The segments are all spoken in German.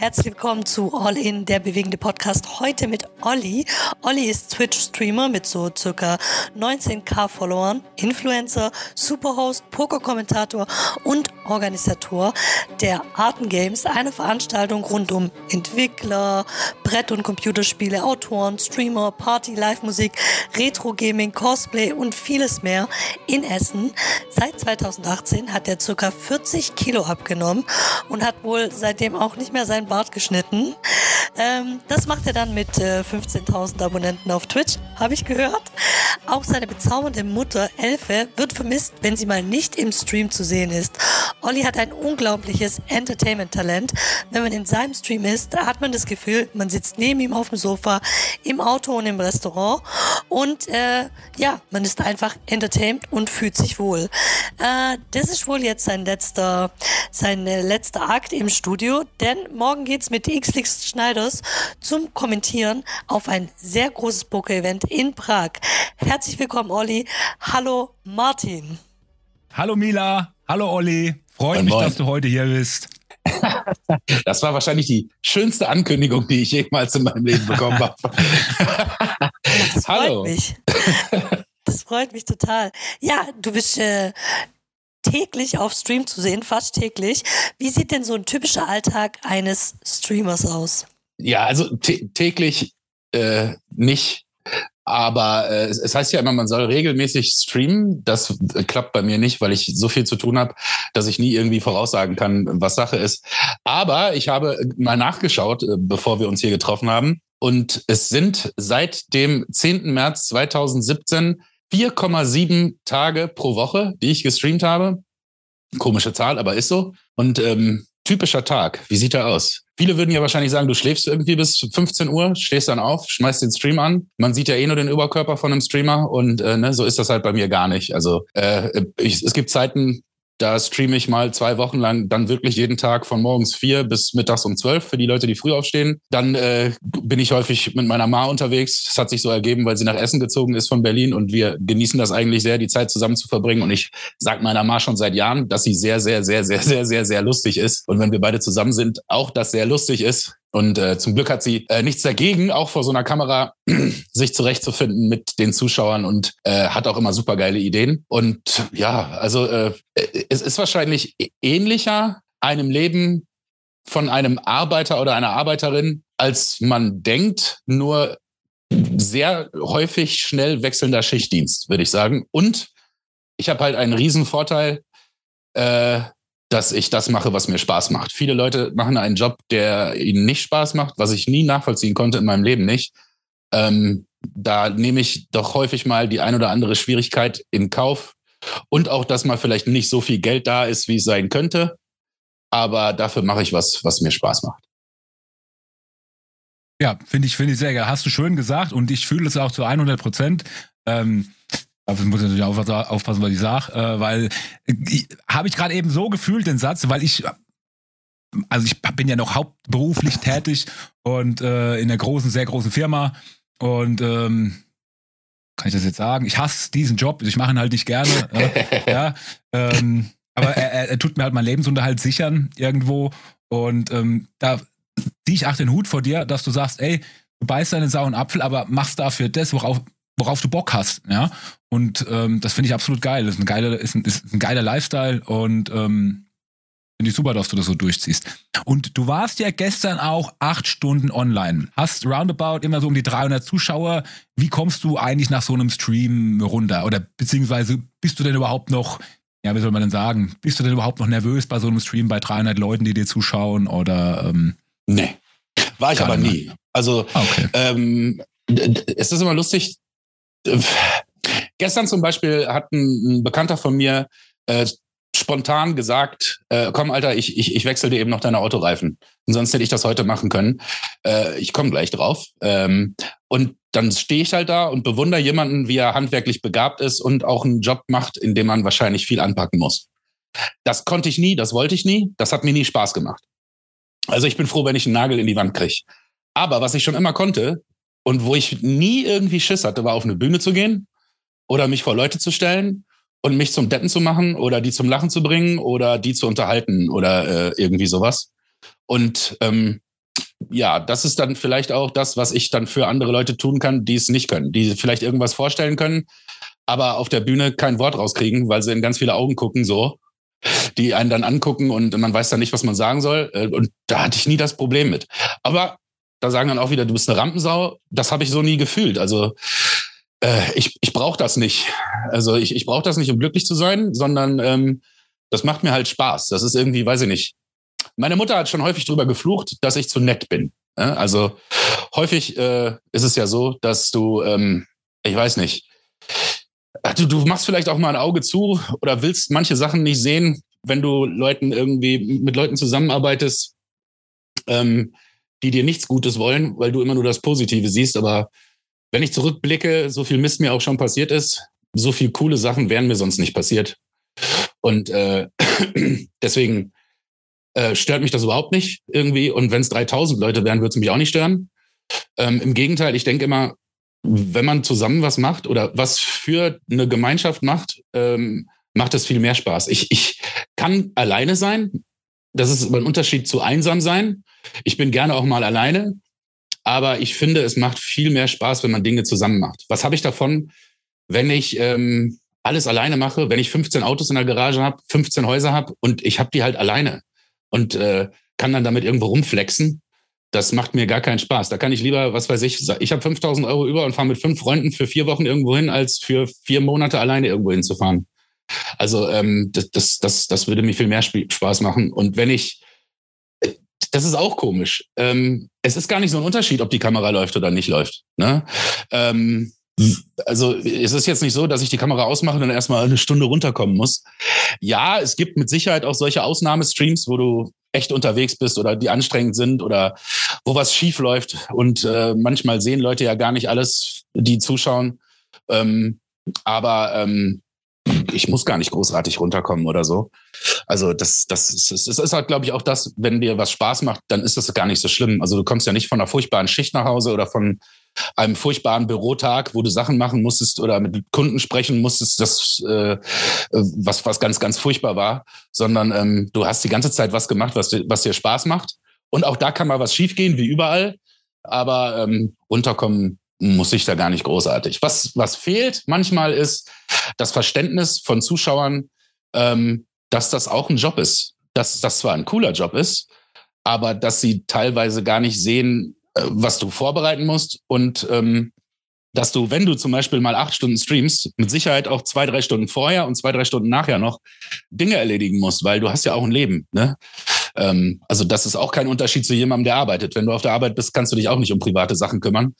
Herzlich willkommen zu All In, der bewegende Podcast. Heute mit Olli. Olli ist Twitch-Streamer mit so circa 19k Followern, Influencer, Superhost, Poker-Kommentator und Organisator der Arten Games, eine Veranstaltung rund um Entwickler, Brett- und Computerspiele, Autoren, Streamer, Party, Live-Musik, Retro-Gaming, Cosplay und vieles mehr in Essen. Seit 2018 hat er circa 40 Kilo abgenommen und hat wohl seitdem auch nicht mehr sein Bart geschnitten. Ähm, das macht er dann mit äh, 15.000 Abonnenten auf Twitch, habe ich gehört. Auch seine bezaubernde Mutter Elfe wird vermisst, wenn sie mal nicht im Stream zu sehen ist. Olli hat ein unglaubliches Entertainment-Talent. Wenn man in seinem Stream ist, hat man das Gefühl, man sitzt neben ihm auf dem Sofa, im Auto und im Restaurant und äh, ja, man ist einfach entertained und fühlt sich wohl. Äh, das ist wohl jetzt sein letzter, sein äh, letzter Akt im Studio, denn morgen geht's mit Xlix Schneiders zum Kommentieren auf ein sehr großes Poker-Event in Prag. Herzlich willkommen, Olli. Hallo, Martin. Hallo Mila, hallo Olli. Freut mich, dass du heute hier bist. Das war wahrscheinlich die schönste Ankündigung, die ich jemals in meinem Leben bekommen habe. Das freut Hallo. mich. Das freut mich total. Ja, du bist äh, täglich auf Stream zu sehen, fast täglich. Wie sieht denn so ein typischer Alltag eines Streamers aus? Ja, also täglich äh, nicht. Aber äh, es heißt ja immer, man soll regelmäßig streamen. Das äh, klappt bei mir nicht, weil ich so viel zu tun habe, dass ich nie irgendwie voraussagen kann, was Sache ist. Aber ich habe mal nachgeschaut, äh, bevor wir uns hier getroffen haben. Und es sind seit dem 10. März 2017 4,7 Tage pro Woche, die ich gestreamt habe. Komische Zahl, aber ist so. Und ähm, typischer Tag, wie sieht er aus? Viele würden ja wahrscheinlich sagen, du schläfst irgendwie bis 15 Uhr, stehst dann auf, schmeißt den Stream an. Man sieht ja eh nur den Überkörper von einem Streamer und äh, ne, so ist das halt bei mir gar nicht. Also äh, ich, es gibt Zeiten, da streame ich mal zwei Wochen lang dann wirklich jeden Tag von morgens vier bis mittags um zwölf für die Leute, die früh aufstehen. Dann äh, bin ich häufig mit meiner Ma unterwegs. Das hat sich so ergeben, weil sie nach Essen gezogen ist von Berlin und wir genießen das eigentlich sehr, die Zeit zusammen zu verbringen. Und ich sage meiner Ma schon seit Jahren, dass sie sehr, sehr, sehr, sehr, sehr, sehr, sehr lustig ist. Und wenn wir beide zusammen sind, auch das sehr lustig ist. Und äh, zum Glück hat sie äh, nichts dagegen, auch vor so einer Kamera sich zurechtzufinden mit den Zuschauern und äh, hat auch immer super geile Ideen. Und ja, also äh, es ist wahrscheinlich ähnlicher einem Leben von einem Arbeiter oder einer Arbeiterin, als man denkt, nur sehr häufig schnell wechselnder Schichtdienst, würde ich sagen. Und ich habe halt einen riesen Vorteil, äh, dass ich das mache, was mir Spaß macht. Viele Leute machen einen Job, der ihnen nicht Spaß macht, was ich nie nachvollziehen konnte in meinem Leben nicht. Ähm, da nehme ich doch häufig mal die ein oder andere Schwierigkeit in Kauf und auch, dass mal vielleicht nicht so viel Geld da ist, wie es sein könnte. Aber dafür mache ich was, was mir Spaß macht. Ja, finde ich, finde ich sehr geil. Hast du schön gesagt und ich fühle es auch zu 100 Prozent. Ähm, Dafür muss ich natürlich aufpassen, was ich sage, äh, weil äh, habe ich gerade eben so gefühlt den Satz, weil ich also ich bin ja noch hauptberuflich tätig und äh, in einer großen, sehr großen Firma und ähm, kann ich das jetzt sagen? Ich hasse diesen Job, ich mache ihn halt nicht gerne. ja, ähm, aber er, er, er, tut mir halt meinen Lebensunterhalt sichern irgendwo und ähm, da ziehe ich auch den Hut vor dir, dass du sagst, ey, du beißt deinen sauren Apfel, aber machst dafür das, worauf, worauf du Bock hast, ja. Und ähm, das finde ich absolut geil. Das ist ein geiler, ist ein, ist ein geiler Lifestyle und ähm, finde ich super, dass du das so durchziehst. Und du warst ja gestern auch acht Stunden online. Hast roundabout immer so um die 300 Zuschauer. Wie kommst du eigentlich nach so einem Stream runter? Oder beziehungsweise bist du denn überhaupt noch, ja, wie soll man denn sagen, bist du denn überhaupt noch nervös bei so einem Stream bei 300 Leuten, die dir zuschauen? Oder, ähm, nee, war ich aber nie. Also, ah, okay. ähm, es ist immer lustig, Gestern zum Beispiel hat ein, ein Bekannter von mir äh, spontan gesagt, äh, komm Alter, ich, ich, ich wechsle dir eben noch deine Autoreifen. Und sonst hätte ich das heute machen können. Äh, ich komme gleich drauf. Ähm, und dann stehe ich halt da und bewundere jemanden, wie er handwerklich begabt ist und auch einen Job macht, in dem man wahrscheinlich viel anpacken muss. Das konnte ich nie, das wollte ich nie, das hat mir nie Spaß gemacht. Also ich bin froh, wenn ich einen Nagel in die Wand kriege. Aber was ich schon immer konnte und wo ich nie irgendwie Schiss hatte, war auf eine Bühne zu gehen oder mich vor Leute zu stellen und mich zum Deppen zu machen oder die zum Lachen zu bringen oder die zu unterhalten oder äh, irgendwie sowas. Und ähm, ja, das ist dann vielleicht auch das, was ich dann für andere Leute tun kann, die es nicht können, die vielleicht irgendwas vorstellen können, aber auf der Bühne kein Wort rauskriegen, weil sie in ganz viele Augen gucken, so, die einen dann angucken und man weiß dann nicht, was man sagen soll. Äh, und da hatte ich nie das Problem mit. Aber da sagen dann auch wieder, du bist eine Rampensau. Das habe ich so nie gefühlt. Also äh, ich, ich brauche das nicht. Also ich, ich brauche das nicht, um glücklich zu sein, sondern ähm, das macht mir halt Spaß. Das ist irgendwie, weiß ich nicht. Meine Mutter hat schon häufig drüber geflucht, dass ich zu nett bin. Also häufig äh, ist es ja so, dass du, ähm, ich weiß nicht, du, du machst vielleicht auch mal ein Auge zu oder willst manche Sachen nicht sehen, wenn du Leuten irgendwie mit Leuten zusammenarbeitest, ähm, die dir nichts Gutes wollen, weil du immer nur das Positive siehst. Aber wenn ich zurückblicke, so viel Mist mir auch schon passiert ist, so viel coole Sachen wären mir sonst nicht passiert. Und äh, deswegen äh, stört mich das überhaupt nicht irgendwie. Und wenn es 3000 Leute wären, würde es mich auch nicht stören. Ähm, Im Gegenteil, ich denke immer, wenn man zusammen was macht oder was für eine Gemeinschaft macht, ähm, macht es viel mehr Spaß. Ich, ich kann alleine sein. Das ist ein Unterschied zu einsam sein. Ich bin gerne auch mal alleine. Aber ich finde, es macht viel mehr Spaß, wenn man Dinge zusammen macht. Was habe ich davon, wenn ich ähm, alles alleine mache, wenn ich 15 Autos in der Garage habe, 15 Häuser habe und ich habe die halt alleine und äh, kann dann damit irgendwo rumflexen? Das macht mir gar keinen Spaß. Da kann ich lieber, was weiß ich, ich habe 5000 Euro über und fahre mit fünf Freunden für vier Wochen irgendwo hin, als für vier Monate alleine irgendwo hinzufahren. Also ähm, das, das, das, das würde mir viel mehr Spaß machen. Und wenn ich, das ist auch komisch. Ähm, es ist gar nicht so ein Unterschied, ob die Kamera läuft oder nicht läuft. Ne? Ähm, also es ist jetzt nicht so, dass ich die Kamera ausmache und dann erstmal eine Stunde runterkommen muss. Ja, es gibt mit Sicherheit auch solche Ausnahmestreams, wo du echt unterwegs bist oder die anstrengend sind oder wo was schief läuft. Und äh, manchmal sehen Leute ja gar nicht alles, die zuschauen. Ähm, aber ähm, ich muss gar nicht großartig runterkommen oder so. Also das, das, ist, das ist halt, glaube ich, auch das, wenn dir was Spaß macht, dann ist das gar nicht so schlimm. Also du kommst ja nicht von einer furchtbaren Schicht nach Hause oder von einem furchtbaren Bürotag, wo du Sachen machen musstest oder mit Kunden sprechen musstest, das äh, was, was ganz, ganz furchtbar war, sondern ähm, du hast die ganze Zeit was gemacht, was, was dir Spaß macht. Und auch da kann mal was schiefgehen, wie überall. Aber ähm, runterkommen muss ich da gar nicht großartig. Was, was fehlt manchmal ist das Verständnis von Zuschauern, ähm, dass das auch ein Job ist. Dass das zwar ein cooler Job ist, aber dass sie teilweise gar nicht sehen, äh, was du vorbereiten musst und ähm, dass du, wenn du zum Beispiel mal acht Stunden streamst, mit Sicherheit auch zwei, drei Stunden vorher und zwei, drei Stunden nachher noch Dinge erledigen musst, weil du hast ja auch ein Leben. Ne? Ähm, also das ist auch kein Unterschied zu jemandem, der arbeitet. Wenn du auf der Arbeit bist, kannst du dich auch nicht um private Sachen kümmern.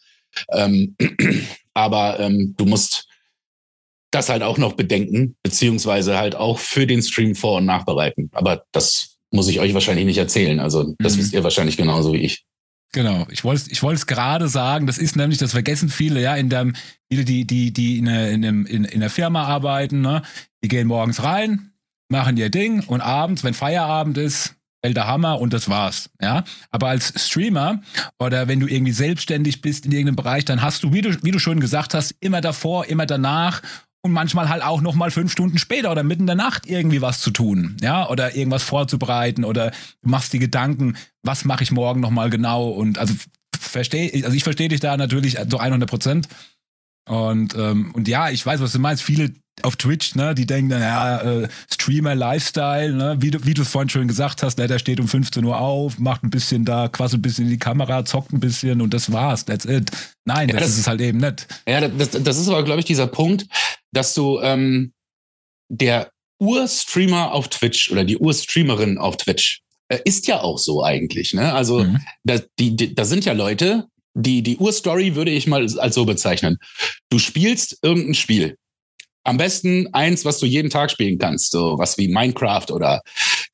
Ähm, aber ähm, du musst das halt auch noch bedenken, beziehungsweise halt auch für den Stream vor- und nachbereiten. Aber das muss ich euch wahrscheinlich nicht erzählen. Also das mhm. wisst ihr wahrscheinlich genauso wie ich. Genau, ich wollte ich wollte es gerade sagen, das ist nämlich, das vergessen viele, ja, in dem, viele, die, die, die in, in, in, in der Firma arbeiten, ne, die gehen morgens rein, machen ihr Ding und abends, wenn Feierabend ist, der Hammer und das war's. Ja, aber als Streamer oder wenn du irgendwie selbstständig bist in irgendeinem Bereich, dann hast du, wie du, wie du schon gesagt hast, immer davor, immer danach und manchmal halt auch noch mal fünf Stunden später oder mitten in der Nacht irgendwie was zu tun, ja, oder irgendwas vorzubereiten oder du machst die Gedanken, was mache ich morgen noch mal genau und also verstehe, also ich verstehe dich da natürlich so 100 Prozent und ähm, und ja, ich weiß, was du meinst. Viele auf Twitch, ne, die denken, ja, äh, Streamer Lifestyle, ne, wie du, wie du es vorhin schon gesagt hast, ne, der steht um 15 Uhr auf, macht ein bisschen da, quasi ein bisschen in die Kamera, zockt ein bisschen und das war's, that's it. Nein, ja, das, das, ist es halt eben nicht. Ja, das, das ist aber, glaube ich, dieser Punkt, dass du ähm, der Urstreamer auf Twitch oder die Urstreamerin auf Twitch äh, ist ja auch so eigentlich, ne? Also mhm. da, die, die, da sind ja Leute, die, die Urstory würde ich mal als so bezeichnen. Du spielst irgendein Spiel am besten eins, was du jeden Tag spielen kannst, so was wie Minecraft oder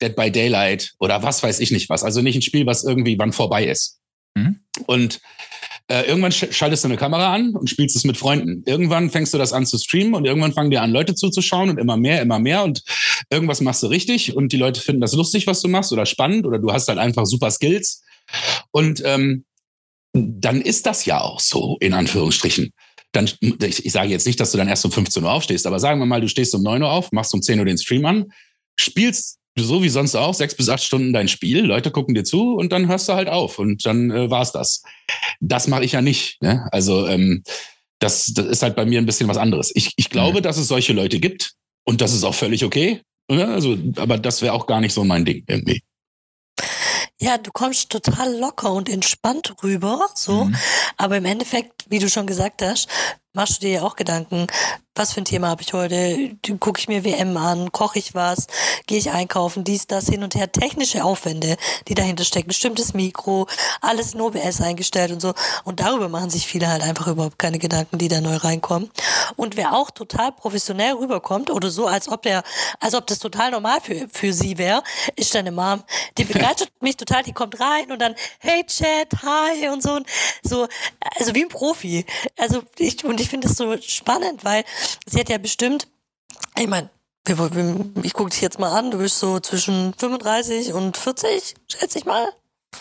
Dead by Daylight oder was weiß ich nicht was. Also nicht ein Spiel, was irgendwie wann vorbei ist. Mhm. Und äh, irgendwann sch schaltest du eine Kamera an und spielst es mit Freunden. Irgendwann fängst du das an zu streamen und irgendwann fangen dir an, Leute zuzuschauen und immer mehr, immer mehr und irgendwas machst du richtig und die Leute finden das lustig, was du machst oder spannend oder du hast halt einfach super Skills. Und ähm, dann ist das ja auch so, in Anführungsstrichen dann, ich, ich sage jetzt nicht, dass du dann erst um 15 Uhr aufstehst, aber sagen wir mal, du stehst um 9 Uhr auf, machst um 10 Uhr den Stream an, spielst so wie sonst auch sechs bis acht Stunden dein Spiel, Leute gucken dir zu und dann hörst du halt auf und dann äh, war's das. Das mache ich ja nicht. Ne? Also ähm, das, das ist halt bei mir ein bisschen was anderes. Ich, ich glaube, mhm. dass es solche Leute gibt und das ist auch völlig okay. Ne? Also, aber das wäre auch gar nicht so mein Ding irgendwie. Ja, du kommst total locker und entspannt rüber, so. Mhm. Aber im Endeffekt, wie du schon gesagt hast, machst du dir ja auch Gedanken, was für ein Thema habe ich heute? Gucke ich mir WM an, koche ich was, gehe ich einkaufen, dies, das hin und her. Technische Aufwände, die dahinter stecken, bestimmtes Mikro, alles in OBS eingestellt und so. Und darüber machen sich viele halt einfach überhaupt keine Gedanken, die da neu reinkommen. Und wer auch total professionell rüberkommt oder so, als ob der, als ob das total normal für, für sie wäre, ist deine Mom. Die begeistert mich total, die kommt rein und dann, hey Chat, hi und so. Und so, also wie ein Profi. Also ich, und ich finde das so spannend, weil sie hat ja bestimmt, ich meine, ich gucke dich jetzt mal an, du bist so zwischen 35 und 40, schätze ich mal.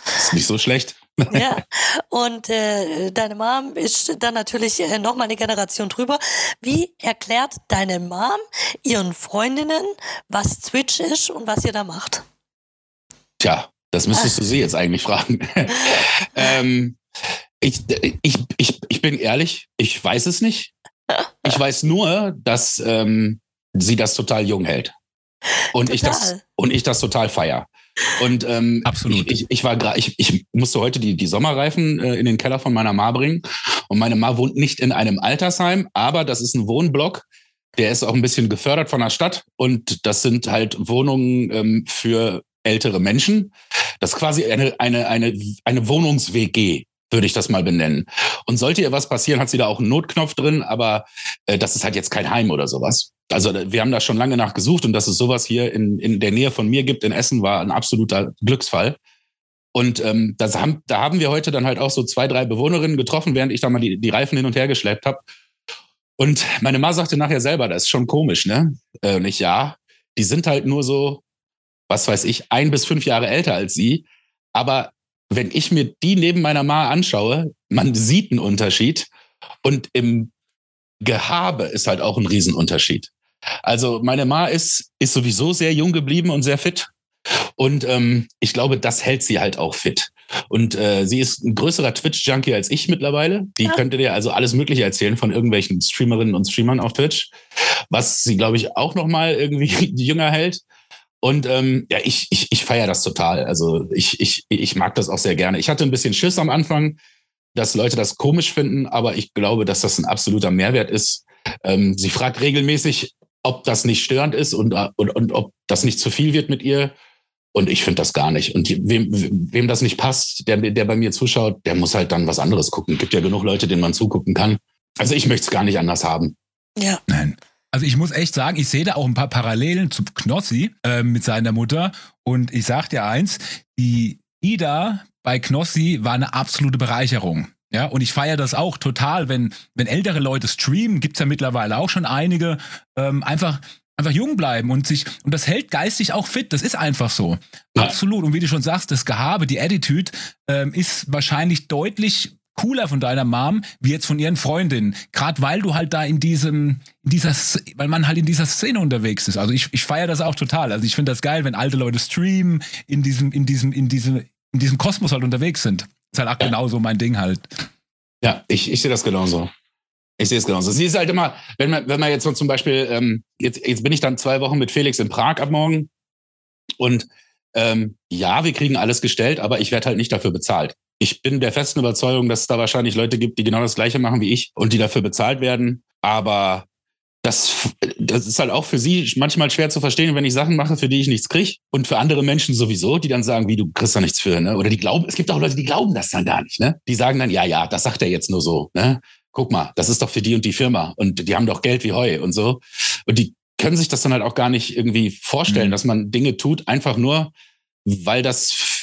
Ist nicht so schlecht. ja, und äh, deine Mom ist dann natürlich äh, noch mal eine Generation drüber. Wie erklärt deine Mom ihren Freundinnen, was Twitch ist und was ihr da macht? Tja, das müsstest du sie jetzt eigentlich fragen. ähm, ich, ich, ich, ich bin ehrlich, ich weiß es nicht. Ich weiß nur, dass ähm, sie das total jung hält. Und total. ich das und ich das total feier. Und ähm, Absolut. Ich, ich war gerade, ich, ich musste heute die, die Sommerreifen äh, in den Keller von meiner Ma bringen. Und meine Ma wohnt nicht in einem Altersheim, aber das ist ein Wohnblock. Der ist auch ein bisschen gefördert von der Stadt. Und das sind halt Wohnungen ähm, für ältere Menschen. Das ist quasi eine, eine, eine, eine Wohnungs-WG würde ich das mal benennen. Und sollte ihr was passieren, hat sie da auch einen Notknopf drin, aber äh, das ist halt jetzt kein Heim oder sowas. Also wir haben da schon lange nachgesucht und dass es sowas hier in, in der Nähe von mir gibt in Essen war ein absoluter Glücksfall. Und ähm, das haben, da haben wir heute dann halt auch so zwei, drei Bewohnerinnen getroffen, während ich da mal die, die Reifen hin und her geschleppt habe. Und meine Ma sagte nachher selber, das ist schon komisch, ne? Äh, nicht ja, die sind halt nur so, was weiß ich, ein bis fünf Jahre älter als sie. Aber wenn ich mir die neben meiner Ma anschaue, man sieht einen Unterschied und im Gehabe ist halt auch ein Riesenunterschied. Also meine Ma ist, ist sowieso sehr jung geblieben und sehr fit. Und ähm, ich glaube, das hält sie halt auch fit. Und äh, sie ist ein größerer Twitch-Junkie als ich mittlerweile. Die ja. könnte dir also alles Mögliche erzählen von irgendwelchen Streamerinnen und Streamern auf Twitch, was sie, glaube ich, auch noch mal irgendwie jünger hält. Und ähm, ja, ich, ich, ich feiere das total. Also ich, ich, ich mag das auch sehr gerne. Ich hatte ein bisschen Schiss am Anfang, dass Leute das komisch finden, aber ich glaube, dass das ein absoluter Mehrwert ist. Ähm, sie fragt regelmäßig, ob das nicht störend ist und, und, und ob das nicht zu viel wird mit ihr. Und ich finde das gar nicht. Und wem, wem das nicht passt, der, der bei mir zuschaut, der muss halt dann was anderes gucken. Gibt ja genug Leute, denen man zugucken kann. Also ich möchte es gar nicht anders haben. Ja. Nein. Also ich muss echt sagen, ich sehe da auch ein paar Parallelen zu Knossi äh, mit seiner Mutter. Und ich sag dir eins, die Ida bei Knossi war eine absolute Bereicherung. Ja, und ich feiere das auch total, wenn, wenn ältere Leute streamen, gibt's ja mittlerweile auch schon einige, ähm, einfach, einfach jung bleiben und sich, und das hält geistig auch fit. Das ist einfach so. Ja. Absolut. Und wie du schon sagst, das Gehabe, die Attitude ähm, ist wahrscheinlich deutlich cooler von deiner Mom wie jetzt von ihren Freundinnen. Gerade weil du halt da in diesem, in dieser, weil man halt in dieser Szene unterwegs ist. Also ich, ich feiere das auch total. Also ich finde das geil, wenn alte Leute streamen, in diesem, in diesem, in diesem, in diesem Kosmos halt unterwegs sind. ist halt auch ja. genauso mein Ding halt. Ja, ich, ich sehe das genauso. Ich sehe es genauso. Sie ist halt immer, wenn man, wenn man jetzt so zum Beispiel, ähm, jetzt, jetzt bin ich dann zwei Wochen mit Felix in Prag ab morgen und ähm, ja, wir kriegen alles gestellt, aber ich werde halt nicht dafür bezahlt ich bin der festen Überzeugung, dass es da wahrscheinlich Leute gibt, die genau das Gleiche machen wie ich und die dafür bezahlt werden. Aber das, das ist halt auch für sie manchmal schwer zu verstehen, wenn ich Sachen mache, für die ich nichts kriege. Und für andere Menschen sowieso, die dann sagen, wie du kriegst da nichts für, ne? Oder die glauben, es gibt auch Leute, die glauben das dann gar nicht, ne? Die sagen dann, ja, ja, das sagt er jetzt nur so, ne? Guck mal, das ist doch für die und die Firma und die haben doch Geld wie Heu und so. Und die können sich das dann halt auch gar nicht irgendwie vorstellen, mhm. dass man Dinge tut, einfach nur, weil das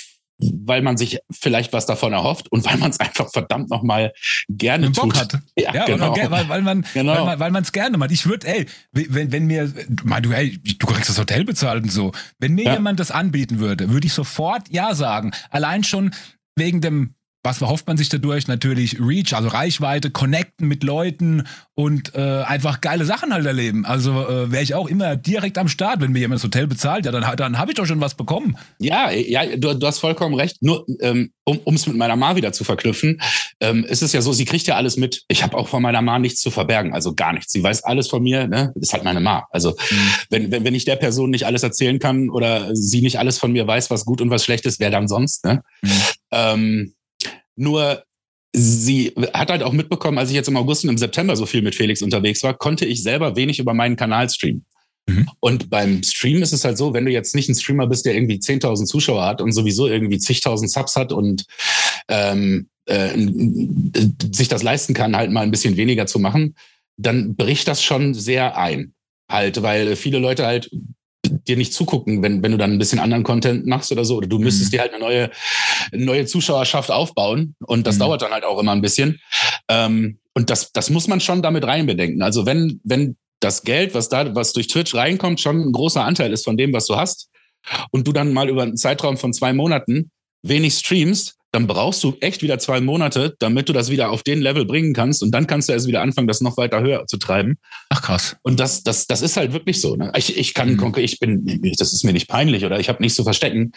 weil man sich vielleicht was davon erhofft und weil man es einfach verdammt nochmal gerne Bock tut. hat. Ja, ja genau. weil, weil man genau. weil, man es gerne macht. Ich würde, ey, wenn, wenn mir, mein, du, ey, du kriegst das Hotel bezahlt und so. Wenn mir ja. jemand das anbieten würde, würde ich sofort ja sagen. Allein schon wegen dem was verhofft man sich dadurch? Natürlich Reach, also Reichweite, connecten mit Leuten und äh, einfach geile Sachen halt erleben. Also äh, wäre ich auch immer direkt am Start, wenn mir jemand das Hotel bezahlt, ja, dann, dann habe ich doch schon was bekommen. Ja, ja, du, du hast vollkommen recht. Nur ähm, um es mit meiner Ma wieder zu verknüpfen, ähm, ist es ja so, sie kriegt ja alles mit. Ich habe auch von meiner Ma nichts zu verbergen, also gar nichts. Sie weiß alles von mir, ne? Ist halt meine Ma. Also mhm. wenn, wenn, wenn ich der Person nicht alles erzählen kann oder sie nicht alles von mir weiß, was gut und was schlecht ist, wer dann sonst, ne? Mhm. Ähm, nur sie hat halt auch mitbekommen, als ich jetzt im August und im September so viel mit Felix unterwegs war, konnte ich selber wenig über meinen Kanal streamen. Mhm. Und beim Stream ist es halt so, wenn du jetzt nicht ein Streamer bist, der irgendwie 10.000 Zuschauer hat und sowieso irgendwie zigtausend Subs hat und ähm, äh, sich das leisten kann, halt mal ein bisschen weniger zu machen, dann bricht das schon sehr ein. Halt, weil viele Leute halt dir nicht zugucken, wenn, wenn du dann ein bisschen anderen Content machst oder so. Oder du müsstest mhm. dir halt eine neue, neue Zuschauerschaft aufbauen. Und das mhm. dauert dann halt auch immer ein bisschen. Ähm, und das, das muss man schon damit reinbedenken. Also wenn, wenn das Geld, was da, was durch Twitch reinkommt, schon ein großer Anteil ist von dem, was du hast, und du dann mal über einen Zeitraum von zwei Monaten wenig streamst, dann brauchst du echt wieder zwei Monate, damit du das wieder auf den Level bringen kannst. Und dann kannst du erst wieder anfangen, das noch weiter höher zu treiben. Ach krass. Und das, das, das ist halt wirklich so. Ne? Ich, ich kann, mhm. ich bin, das ist mir nicht peinlich oder ich habe nichts zu verstecken.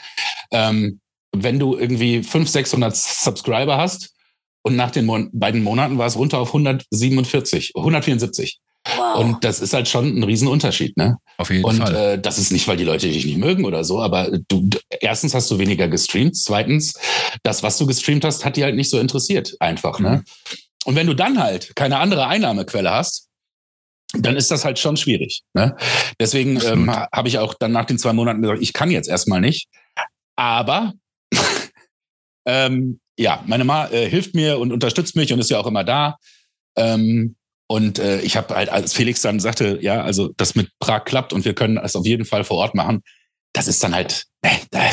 Ähm, wenn du irgendwie 500, 600 Subscriber hast und nach den Mon beiden Monaten war es runter auf 147, 174. Wow. Und das ist halt schon ein Riesenunterschied, ne? Auf jeden und, Fall. Und äh, das ist nicht, weil die Leute dich nicht mögen oder so, aber du, erstens hast du weniger gestreamt, zweitens, das, was du gestreamt hast, hat die halt nicht so interessiert, einfach, ne? mhm. ne? Und wenn du dann halt keine andere Einnahmequelle hast, dann ist das halt schon schwierig. Ne? Deswegen ähm, habe ich auch dann nach den zwei Monaten gesagt, ich kann jetzt erstmal nicht. Aber ähm, ja, meine Ma äh, hilft mir und unterstützt mich und ist ja auch immer da. Ähm, und äh, ich habe halt, als Felix dann sagte, ja, also das mit Prag klappt und wir können es auf jeden Fall vor Ort machen, das ist dann halt, äh,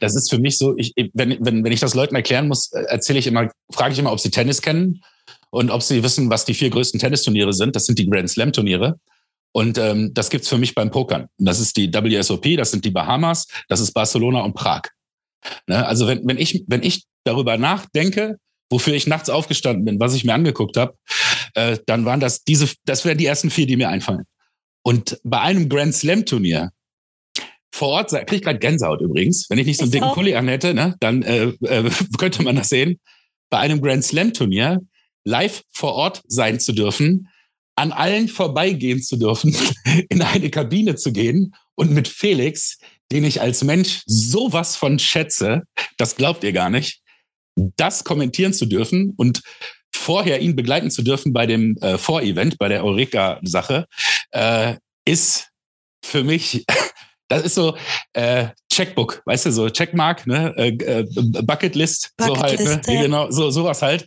das ist für mich so, ich, wenn, wenn, wenn ich das Leuten erklären muss, äh, erzähle ich immer, frage ich immer, ob sie Tennis kennen und ob sie wissen, was die vier größten Tennisturniere sind. Das sind die Grand Slam Turniere. Und ähm, das gibt's für mich beim Pokern. Das ist die WSOP, das sind die Bahamas, das ist Barcelona und Prag. Ne? Also wenn, wenn, ich, wenn ich darüber nachdenke, wofür ich nachts aufgestanden bin, was ich mir angeguckt habe, äh, dann waren das diese, das wären die ersten vier, die mir einfallen. Und bei einem Grand Slam Turnier vor Ort, kriege ich gerade Gänsehaut übrigens, wenn ich nicht so einen dicken Pulli an hätte, ne, dann äh, äh, könnte man das sehen. Bei einem Grand Slam Turnier live vor Ort sein zu dürfen, an allen vorbeigehen zu dürfen, in eine Kabine zu gehen und mit Felix, den ich als Mensch sowas von schätze, das glaubt ihr gar nicht, das kommentieren zu dürfen und vorher ihn begleiten zu dürfen bei dem äh, Vorevent, bei der Eureka-Sache, äh, ist für mich, das ist so äh, Checkbook, weißt du, so Checkmark, ne? äh, äh, Bucketlist, Bucket so halt, ne? ja. genau, so sowas halt.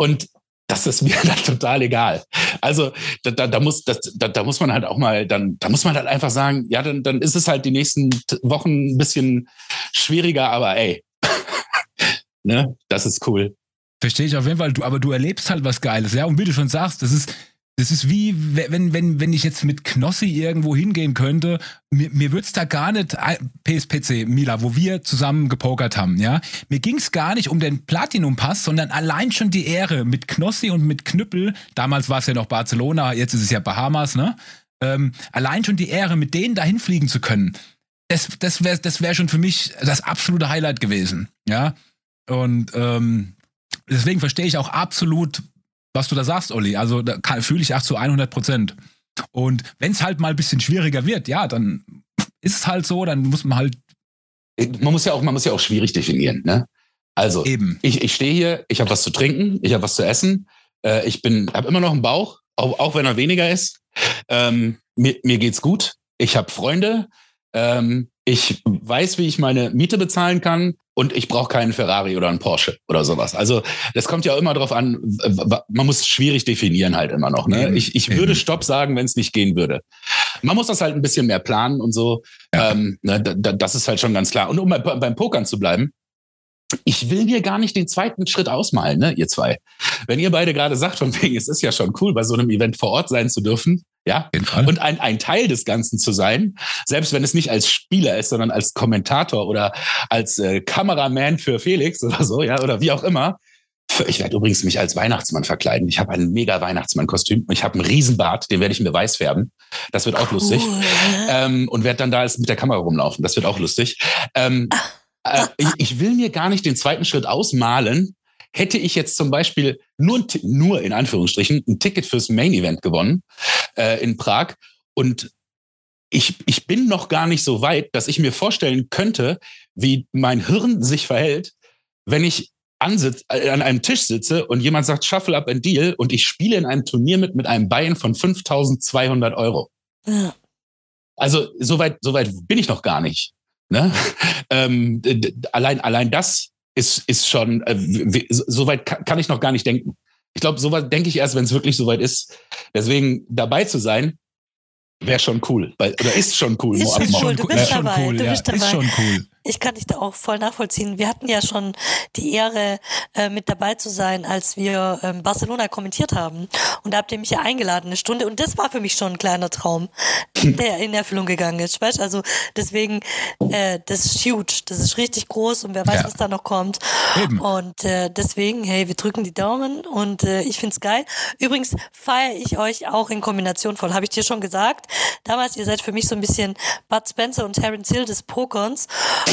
Und das ist mir dann total egal. Also da, da, da muss das, da, da muss man halt auch mal dann, da muss man halt einfach sagen, ja, dann, dann ist es halt die nächsten Wochen ein bisschen schwieriger, aber ey, ne, das ist cool. Verstehe ich auf jeden Fall, du, aber du erlebst halt was Geiles, ja. Und wie du schon sagst, das ist, das ist wie, wenn, wenn, wenn ich jetzt mit Knossi irgendwo hingehen könnte, mir, mir würde es da gar nicht, PSPC, Mila, wo wir zusammen gepokert haben, ja. Mir ging es gar nicht um den Platinum-Pass, sondern allein schon die Ehre mit Knossi und mit Knüppel, damals war es ja noch Barcelona, jetzt ist es ja Bahamas, ne? Ähm, allein schon die Ehre, mit denen dahin fliegen zu können, das, das wäre das wär schon für mich das absolute Highlight gewesen, ja. Und ähm, deswegen verstehe ich auch absolut, was du da sagst, Olli. Also da fühle ich auch zu 100 Prozent. Und wenn es halt mal ein bisschen schwieriger wird, ja, dann ist es halt so, dann muss man halt. Man muss ja auch, man muss ja auch schwierig definieren, ne? Also, Eben. ich, ich stehe hier, ich habe was zu trinken, ich habe was zu essen, äh, ich bin, habe immer noch einen Bauch, auch, auch wenn er weniger ist. Ähm, mir, mir geht's gut, ich habe Freunde, ähm, ich weiß, wie ich meine Miete bezahlen kann und ich brauche keinen Ferrari oder einen Porsche oder sowas. Also das kommt ja immer darauf an, man muss schwierig definieren halt immer noch. Ne? Ich, ich würde Stopp sagen, wenn es nicht gehen würde. Man muss das halt ein bisschen mehr planen und so. Ja. Ähm, ne, das ist halt schon ganz klar. Und um beim Pokern zu bleiben, ich will mir gar nicht den zweiten Schritt ausmalen, ne, ihr zwei. Wenn ihr beide gerade sagt, von wegen, es ist ja schon cool, bei so einem Event vor Ort sein zu dürfen, Ja, und ein, ein Teil des Ganzen zu sein, selbst wenn es nicht als Spieler ist, sondern als Kommentator oder als äh, Kameraman für Felix oder so, ja, oder wie auch immer. Ich werde übrigens mich als Weihnachtsmann verkleiden. Ich habe ein mega Weihnachtsmann-Kostüm. Ich habe einen Riesenbart, den werde ich mir weiß färben. Das wird auch cool. lustig. Ähm, und werde dann da mit der Kamera rumlaufen. Das wird auch lustig. Ähm, äh, ich, ich will mir gar nicht den zweiten Schritt ausmalen, Hätte ich jetzt zum Beispiel nur, nur in Anführungsstrichen ein Ticket fürs Main Event gewonnen äh, in Prag und ich, ich bin noch gar nicht so weit, dass ich mir vorstellen könnte, wie mein Hirn sich verhält, wenn ich ansitz, äh, an einem Tisch sitze und jemand sagt Shuffle up and Deal und ich spiele in einem Turnier mit mit einem Bein von 5200 Euro. Ja. Also soweit soweit bin ich noch gar nicht. Ne? ähm, allein allein das ist, ist schon, äh, so weit kann, kann ich noch gar nicht denken. Ich glaube, so weit denke ich erst, wenn es wirklich soweit ist. Deswegen dabei zu sein, wäre schon cool. Weil, oder ist schon cool. Ist schon cool, du bist dabei. Cool, du bist dabei. Ist schon cool ich kann dich da auch voll nachvollziehen. Wir hatten ja schon die Ehre, äh, mit dabei zu sein, als wir ähm, Barcelona kommentiert haben. Und da habt ihr mich ja eingeladen, eine Stunde. Und das war für mich schon ein kleiner Traum, der in Erfüllung gegangen ist. Weißt? Also deswegen, äh, das ist huge. Das ist richtig groß und wer weiß, ja. was da noch kommt. Eben. Und äh, deswegen, hey, wir drücken die Daumen und äh, ich find's geil. Übrigens feiere ich euch auch in Kombination voll. Habe ich dir schon gesagt. Damals, ihr seid für mich so ein bisschen Bud Spencer und Terence Hill des Pokerns.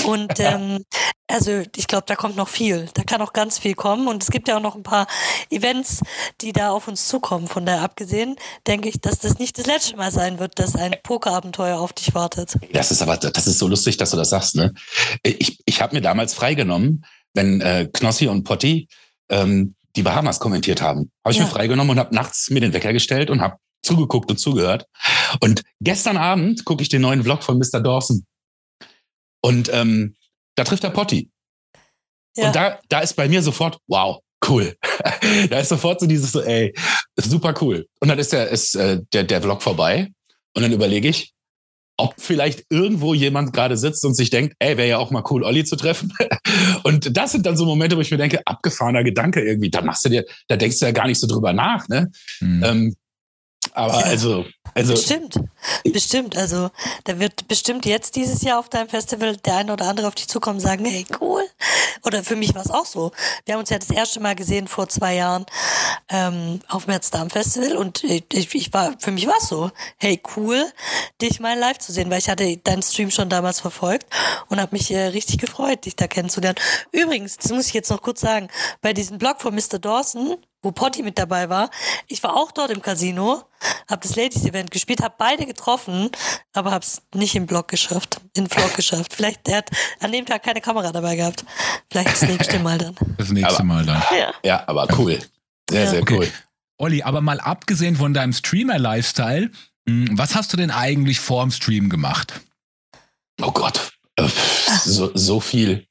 Und ähm, also ich glaube, da kommt noch viel. Da kann auch ganz viel kommen. Und es gibt ja auch noch ein paar Events, die da auf uns zukommen. Von daher abgesehen, denke ich, dass das nicht das letzte Mal sein wird, dass ein Pokerabenteuer auf dich wartet. Das ist aber, das ist so lustig, dass du das sagst. Ne? Ich, ich habe mir damals freigenommen, wenn äh, Knossi und Potti ähm, die Bahamas kommentiert haben. Habe ich ja. mir freigenommen und habe nachts mir den Wecker gestellt und habe zugeguckt und zugehört. Und gestern Abend gucke ich den neuen Vlog von Mr. Dawson. Und ähm, da trifft er Potti. Ja. Und da, da ist bei mir sofort, wow, cool. da ist sofort so dieses so, ey, super cool. Und dann ist der, ist, äh, der, der Vlog vorbei. Und dann überlege ich, ob vielleicht irgendwo jemand gerade sitzt und sich denkt, ey, wäre ja auch mal cool, Olli zu treffen. und das sind dann so Momente, wo ich mir denke, abgefahrener Gedanke irgendwie. Da machst du dir, da denkst du ja gar nicht so drüber nach, ne? Mhm. Ähm, aber ja. also, also. Bestimmt. Bestimmt. Also, da wird bestimmt jetzt dieses Jahr auf deinem Festival der eine oder andere auf dich zukommen und sagen, hey, cool. Oder für mich war es auch so. Wir haben uns ja das erste Mal gesehen vor zwei Jahren ähm, auf Merzdarm Festival und ich, ich war, für mich war es so, hey, cool, dich mal live zu sehen, weil ich hatte deinen Stream schon damals verfolgt und habe mich äh, richtig gefreut, dich da kennenzulernen. Übrigens, das muss ich jetzt noch kurz sagen, bei diesem Blog von Mr. Dawson, wo Potti mit dabei war. Ich war auch dort im Casino, habe das Ladies Event gespielt, habe beide getroffen, aber habe es nicht im Blog geschafft, in Vlog geschafft. Vielleicht der hat an dem Tag keine Kamera dabei gehabt. Vielleicht das nächste Mal dann. Das nächste aber, Mal dann. Ja. ja, aber cool. Sehr, ja. sehr cool. Okay. Olli, aber mal abgesehen von deinem Streamer-Lifestyle, hm, was hast du denn eigentlich vorm Stream gemacht? Oh Gott, äh, so, so viel.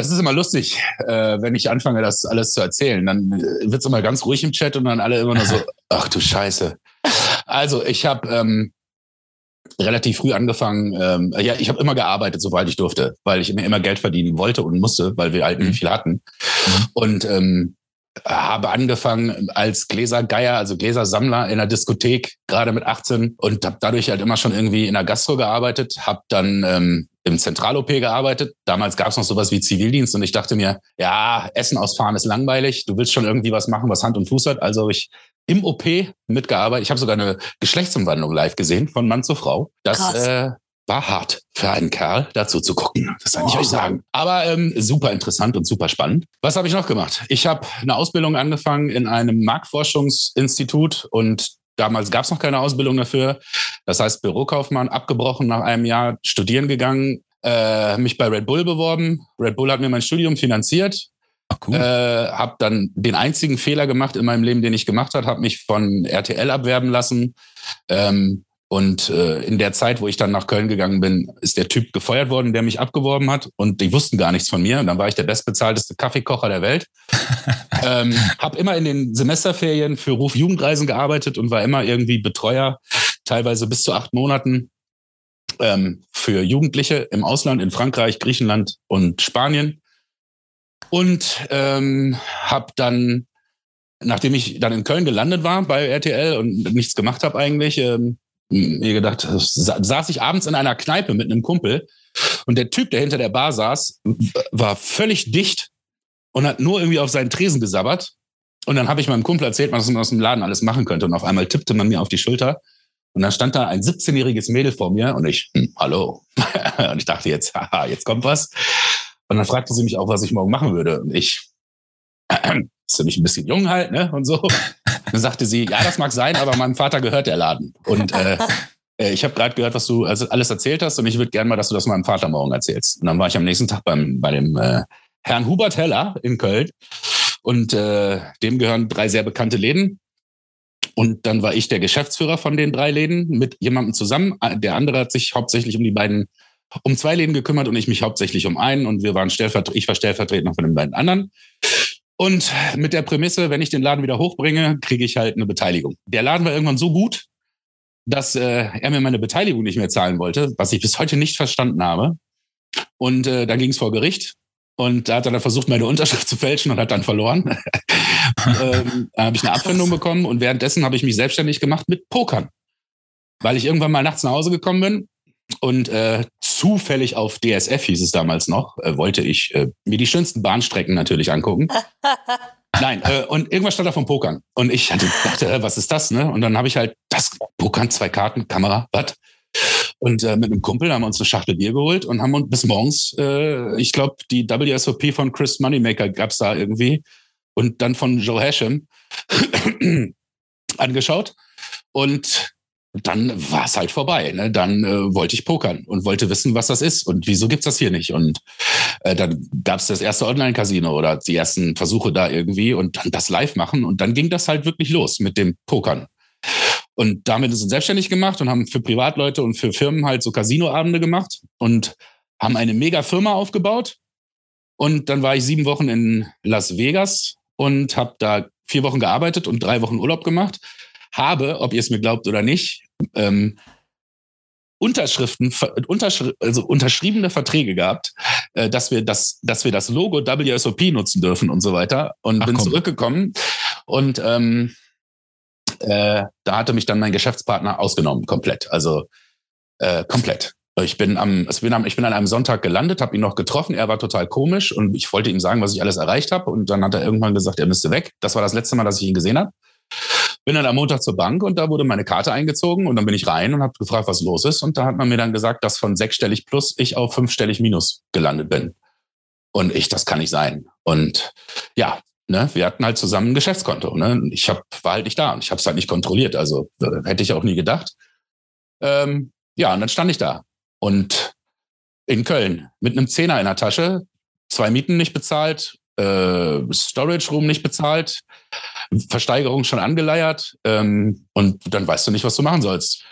Das ist immer lustig, äh, wenn ich anfange, das alles zu erzählen. Dann äh, wird es immer ganz ruhig im Chat und dann alle immer nur so, ach du Scheiße. Also ich habe ähm, relativ früh angefangen, ähm, ja, ich habe immer gearbeitet, sobald ich durfte, weil ich mir immer Geld verdienen wollte und musste, weil wir halt nicht mhm. viel hatten. Mhm. Und ähm, habe angefangen als Gläsergeier, also Gläsersammler in der Diskothek, gerade mit 18 und habe dadurch halt immer schon irgendwie in der Gastro gearbeitet, habe dann ähm, im Zentral-OP gearbeitet. Damals gab es noch sowas wie Zivildienst und ich dachte mir, ja, Essen ausfahren ist langweilig. Du willst schon irgendwie was machen, was Hand und Fuß hat. Also habe ich im OP mitgearbeitet. Ich habe sogar eine Geschlechtsumwandlung live gesehen von Mann zu Frau. Das äh, war hart für einen Kerl, dazu zu gucken. Das kann ich euch sagen. Aber ähm, super interessant und super spannend. Was habe ich noch gemacht? Ich habe eine Ausbildung angefangen in einem Marktforschungsinstitut und Damals gab es noch keine Ausbildung dafür. Das heißt, Bürokaufmann abgebrochen nach einem Jahr, studieren gegangen, äh, mich bei Red Bull beworben. Red Bull hat mir mein Studium finanziert. Ach, cool. Äh, habe dann den einzigen Fehler gemacht in meinem Leben, den ich gemacht habe, habe mich von RTL abwerben lassen. Ähm, und äh, in der Zeit, wo ich dann nach Köln gegangen bin, ist der Typ gefeuert worden, der mich abgeworben hat. Und die wussten gar nichts von mir. Und dann war ich der bestbezahlteste Kaffeekocher der Welt. ähm, habe immer in den Semesterferien für Ruf Jugendreisen gearbeitet und war immer irgendwie Betreuer, teilweise bis zu acht Monaten ähm, für Jugendliche im Ausland, in Frankreich, Griechenland und Spanien. Und ähm, habe dann nachdem ich dann in Köln gelandet war bei RTL und nichts gemacht habe eigentlich, ähm, mir gedacht, saß ich abends in einer Kneipe mit einem Kumpel und der Typ, der hinter der Bar saß, war völlig dicht und hat nur irgendwie auf seinen Tresen gesabbert. Und dann habe ich meinem Kumpel erzählt, was man aus dem Laden alles machen könnte. Und auf einmal tippte man mir auf die Schulter. Und dann stand da ein 17-jähriges Mädel vor mir und ich, hm, hallo. und ich dachte jetzt, haha, jetzt kommt was. Und dann fragte sie mich auch, was ich morgen machen würde. Und ich, ist ja nicht ein bisschen jung halt, ne? Und so. Dann sagte sie, ja, das mag sein, aber meinem Vater gehört der Laden. Und äh, äh ich habe gerade gehört, was du also alles erzählt hast und ich würde gerne mal, dass du das meinem Vater morgen erzählst. Und dann war ich am nächsten Tag beim, bei dem äh, Herrn Hubert Heller in Köln und äh, dem gehören drei sehr bekannte Läden. Und dann war ich der Geschäftsführer von den drei Läden mit jemandem zusammen. Der andere hat sich hauptsächlich um die beiden, um zwei Läden gekümmert und ich mich hauptsächlich um einen. Und wir waren stellvertretend, ich war stellvertretend von den beiden anderen. Und mit der Prämisse, wenn ich den Laden wieder hochbringe, kriege ich halt eine Beteiligung. Der Laden war irgendwann so gut, dass äh, er mir meine Beteiligung nicht mehr zahlen wollte, was ich bis heute nicht verstanden habe. Und äh, dann ging es vor Gericht. Und da hat er dann versucht, meine Unterschrift zu fälschen und hat dann verloren. ähm, da habe ich eine Abfindung bekommen und währenddessen habe ich mich selbstständig gemacht mit Pokern. Weil ich irgendwann mal nachts nach Hause gekommen bin und äh, zufällig auf DSF hieß es damals noch, äh, wollte ich äh, mir die schönsten Bahnstrecken natürlich angucken. Nein, äh, und irgendwas stand da vom Pokern. Und ich hatte, dachte, äh, was ist das? Ne? Und dann habe ich halt das Pokern, zwei Karten, Kamera, was? Und äh, mit einem Kumpel haben wir uns eine Schachtel Bier geholt und haben uns bis morgens, äh, ich glaube, die WSOP von Chris Moneymaker gab es da irgendwie und dann von Joe Hashem angeschaut. Und dann war es halt vorbei. Ne? Dann äh, wollte ich pokern und wollte wissen, was das ist und wieso gibt's das hier nicht. Und äh, dann gab's das erste Online-Casino oder die ersten Versuche da irgendwie und dann das live machen. Und dann ging das halt wirklich los mit dem Pokern. Und damit sind selbstständig gemacht und haben für Privatleute und für Firmen halt so Casinoabende gemacht und haben eine mega Firma aufgebaut. Und dann war ich sieben Wochen in Las Vegas und habe da vier Wochen gearbeitet und drei Wochen Urlaub gemacht habe, ob ihr es mir glaubt oder nicht, ähm, Unterschriften, unterschri also unterschriebene Verträge gehabt, äh, dass wir das, dass wir das Logo WSOP nutzen dürfen und so weiter. Und Ach, bin komm. zurückgekommen und ähm, äh, da hatte mich dann mein Geschäftspartner ausgenommen, komplett. Also äh, komplett. Ich bin am, ich bin am, ich bin an einem Sonntag gelandet, habe ihn noch getroffen. Er war total komisch und ich wollte ihm sagen, was ich alles erreicht habe. Und dann hat er irgendwann gesagt, er müsste weg. Das war das letzte Mal, dass ich ihn gesehen habe. Bin dann am Montag zur Bank und da wurde meine Karte eingezogen und dann bin ich rein und habe gefragt, was los ist. Und da hat man mir dann gesagt, dass von sechsstellig plus ich auf fünfstellig minus gelandet bin. Und ich, das kann nicht sein. Und ja, ne, wir hatten halt zusammen ein Geschäftskonto. Ne? Ich hab, war halt nicht da und ich habe es halt nicht kontrolliert. Also hätte ich auch nie gedacht. Ähm, ja, und dann stand ich da und in Köln mit einem Zehner in der Tasche, zwei Mieten nicht bezahlt, äh, Storage Room nicht bezahlt, Versteigerung schon angeleiert ähm, und dann weißt du nicht, was du machen sollst.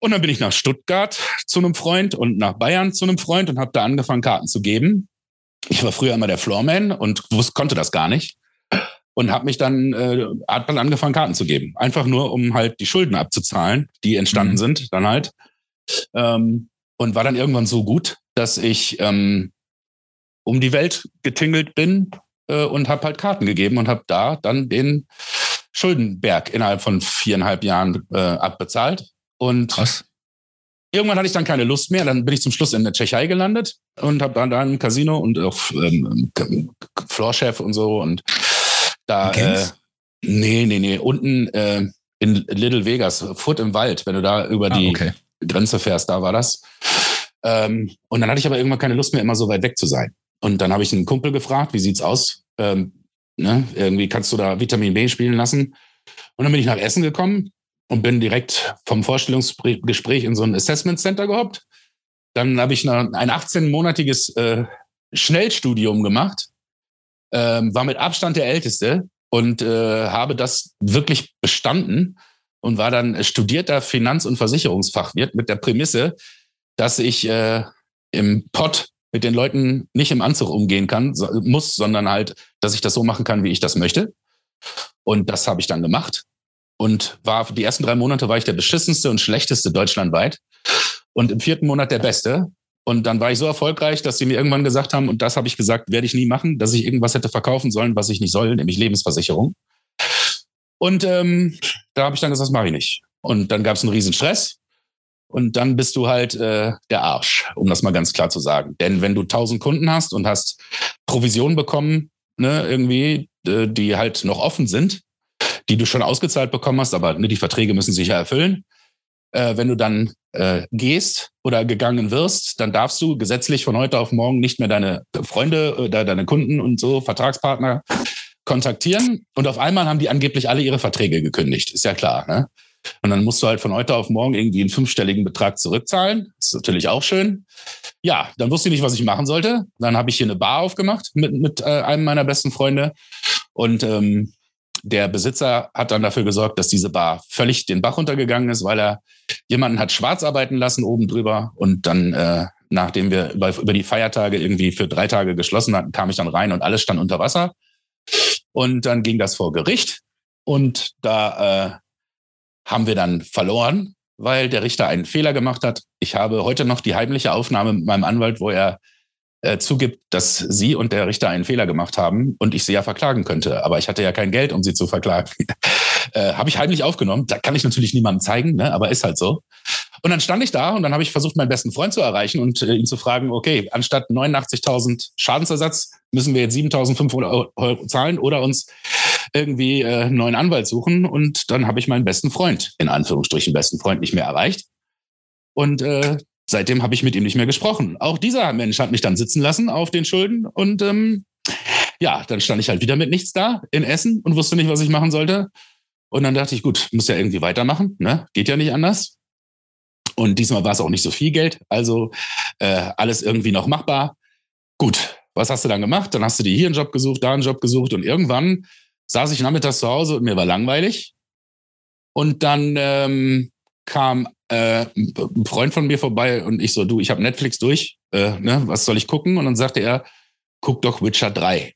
Und dann bin ich nach Stuttgart zu einem Freund und nach Bayern zu einem Freund und habe da angefangen, Karten zu geben. Ich war früher immer der Floorman und wusste, konnte das gar nicht. Und habe mich dann, äh, hat dann angefangen, Karten zu geben. Einfach nur, um halt die Schulden abzuzahlen, die entstanden mhm. sind, dann halt. Ähm, und war dann irgendwann so gut, dass ich ähm, um die Welt getingelt bin äh, und habe halt Karten gegeben und habe da dann den Schuldenberg innerhalb von viereinhalb Jahren äh, abbezahlt. Und Krass. irgendwann hatte ich dann keine Lust mehr. Dann bin ich zum Schluss in der Tschechei gelandet und habe dann da ein Casino und auch ähm, Floorchef und so. Und da, äh, nee, nee, nee, unten äh, in Little Vegas, Foot im Wald, wenn du da über ah, die okay. Grenze fährst, da war das. Ähm, und dann hatte ich aber irgendwann keine Lust mehr, immer so weit weg zu sein. Und dann habe ich einen Kumpel gefragt, wie sieht's aus? Ähm, ne? Irgendwie kannst du da Vitamin B spielen lassen? Und dann bin ich nach Essen gekommen und bin direkt vom Vorstellungsgespräch in so ein Assessment Center gehoppt. Dann habe ich ein 18-monatiges äh, Schnellstudium gemacht, ähm, war mit Abstand der Älteste und äh, habe das wirklich bestanden und war dann studierter Finanz- und Versicherungsfachwirt mit der Prämisse, dass ich äh, im Pott mit den Leuten nicht im Anzug umgehen kann, so, muss, sondern halt, dass ich das so machen kann, wie ich das möchte. Und das habe ich dann gemacht. Und war die ersten drei Monate war ich der beschissenste und schlechteste deutschlandweit. Und im vierten Monat der Beste. Und dann war ich so erfolgreich, dass sie mir irgendwann gesagt haben, und das habe ich gesagt, werde ich nie machen, dass ich irgendwas hätte verkaufen sollen, was ich nicht soll, nämlich Lebensversicherung. Und ähm, da habe ich dann gesagt, das mache ich nicht. Und dann gab es einen riesen Stress. Und dann bist du halt äh, der Arsch, um das mal ganz klar zu sagen. Denn wenn du 1000 Kunden hast und hast Provision bekommen, ne, irgendwie, äh, die halt noch offen sind, die du schon ausgezahlt bekommen hast, aber ne, die Verträge müssen sich ja erfüllen. Äh, wenn du dann äh, gehst oder gegangen wirst, dann darfst du gesetzlich von heute auf morgen nicht mehr deine Freunde oder deine Kunden und so, Vertragspartner kontaktieren. Und auf einmal haben die angeblich alle ihre Verträge gekündigt. Ist ja klar. Ne? Und dann musst du halt von heute auf morgen irgendwie einen fünfstelligen Betrag zurückzahlen. Ist natürlich auch schön. Ja, dann wusste ich nicht, was ich machen sollte. Dann habe ich hier eine Bar aufgemacht mit, mit äh, einem meiner besten Freunde. Und ähm, der Besitzer hat dann dafür gesorgt, dass diese Bar völlig den Bach runtergegangen ist, weil er jemanden hat schwarz arbeiten lassen oben drüber. Und dann, äh, nachdem wir über, über die Feiertage irgendwie für drei Tage geschlossen hatten, kam ich dann rein und alles stand unter Wasser. Und dann ging das vor Gericht. Und da äh, haben wir dann verloren, weil der Richter einen Fehler gemacht hat. Ich habe heute noch die heimliche Aufnahme mit meinem Anwalt, wo er äh, zugibt, dass Sie und der Richter einen Fehler gemacht haben und ich Sie ja verklagen könnte. Aber ich hatte ja kein Geld, um Sie zu verklagen. äh, habe ich heimlich aufgenommen. Da kann ich natürlich niemandem zeigen, ne? aber ist halt so. Und dann stand ich da und dann habe ich versucht, meinen besten Freund zu erreichen und äh, ihn zu fragen, okay, anstatt 89.000 Schadensersatz müssen wir jetzt 7.500 Euro zahlen oder uns irgendwie äh, einen neuen Anwalt suchen. Und dann habe ich meinen besten Freund, in Anführungsstrichen besten Freund, nicht mehr erreicht. Und äh, seitdem habe ich mit ihm nicht mehr gesprochen. Auch dieser Mensch hat mich dann sitzen lassen auf den Schulden und ähm, ja, dann stand ich halt wieder mit nichts da in Essen und wusste nicht, was ich machen sollte. Und dann dachte ich, gut, muss ja irgendwie weitermachen, ne? Geht ja nicht anders. Und diesmal war es auch nicht so viel Geld, also äh, alles irgendwie noch machbar. Gut, was hast du dann gemacht? Dann hast du dir hier einen Job gesucht, da einen Job gesucht und irgendwann saß ich nachmittags zu Hause und mir war langweilig. Und dann ähm, kam äh, ein Freund von mir vorbei und ich so, du, ich habe Netflix durch, äh, ne, was soll ich gucken? Und dann sagte er, guck doch Witcher 3. Und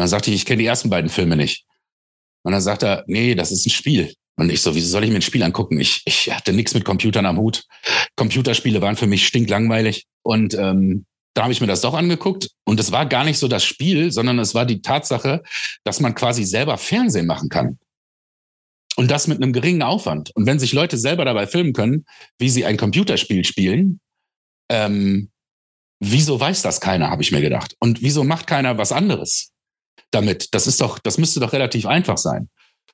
dann sagte ich, ich kenne die ersten beiden Filme nicht. Und dann sagt er, nee, das ist ein Spiel. Und ich so, wieso soll ich mir ein Spiel angucken? Ich, ich hatte nichts mit Computern am Hut. Computerspiele waren für mich stinklangweilig. Und ähm, da habe ich mir das doch angeguckt. Und es war gar nicht so das Spiel, sondern es war die Tatsache, dass man quasi selber Fernsehen machen kann. Und das mit einem geringen Aufwand. Und wenn sich Leute selber dabei filmen können, wie sie ein Computerspiel spielen, ähm, wieso weiß das keiner, habe ich mir gedacht. Und wieso macht keiner was anderes damit? Das ist doch, das müsste doch relativ einfach sein.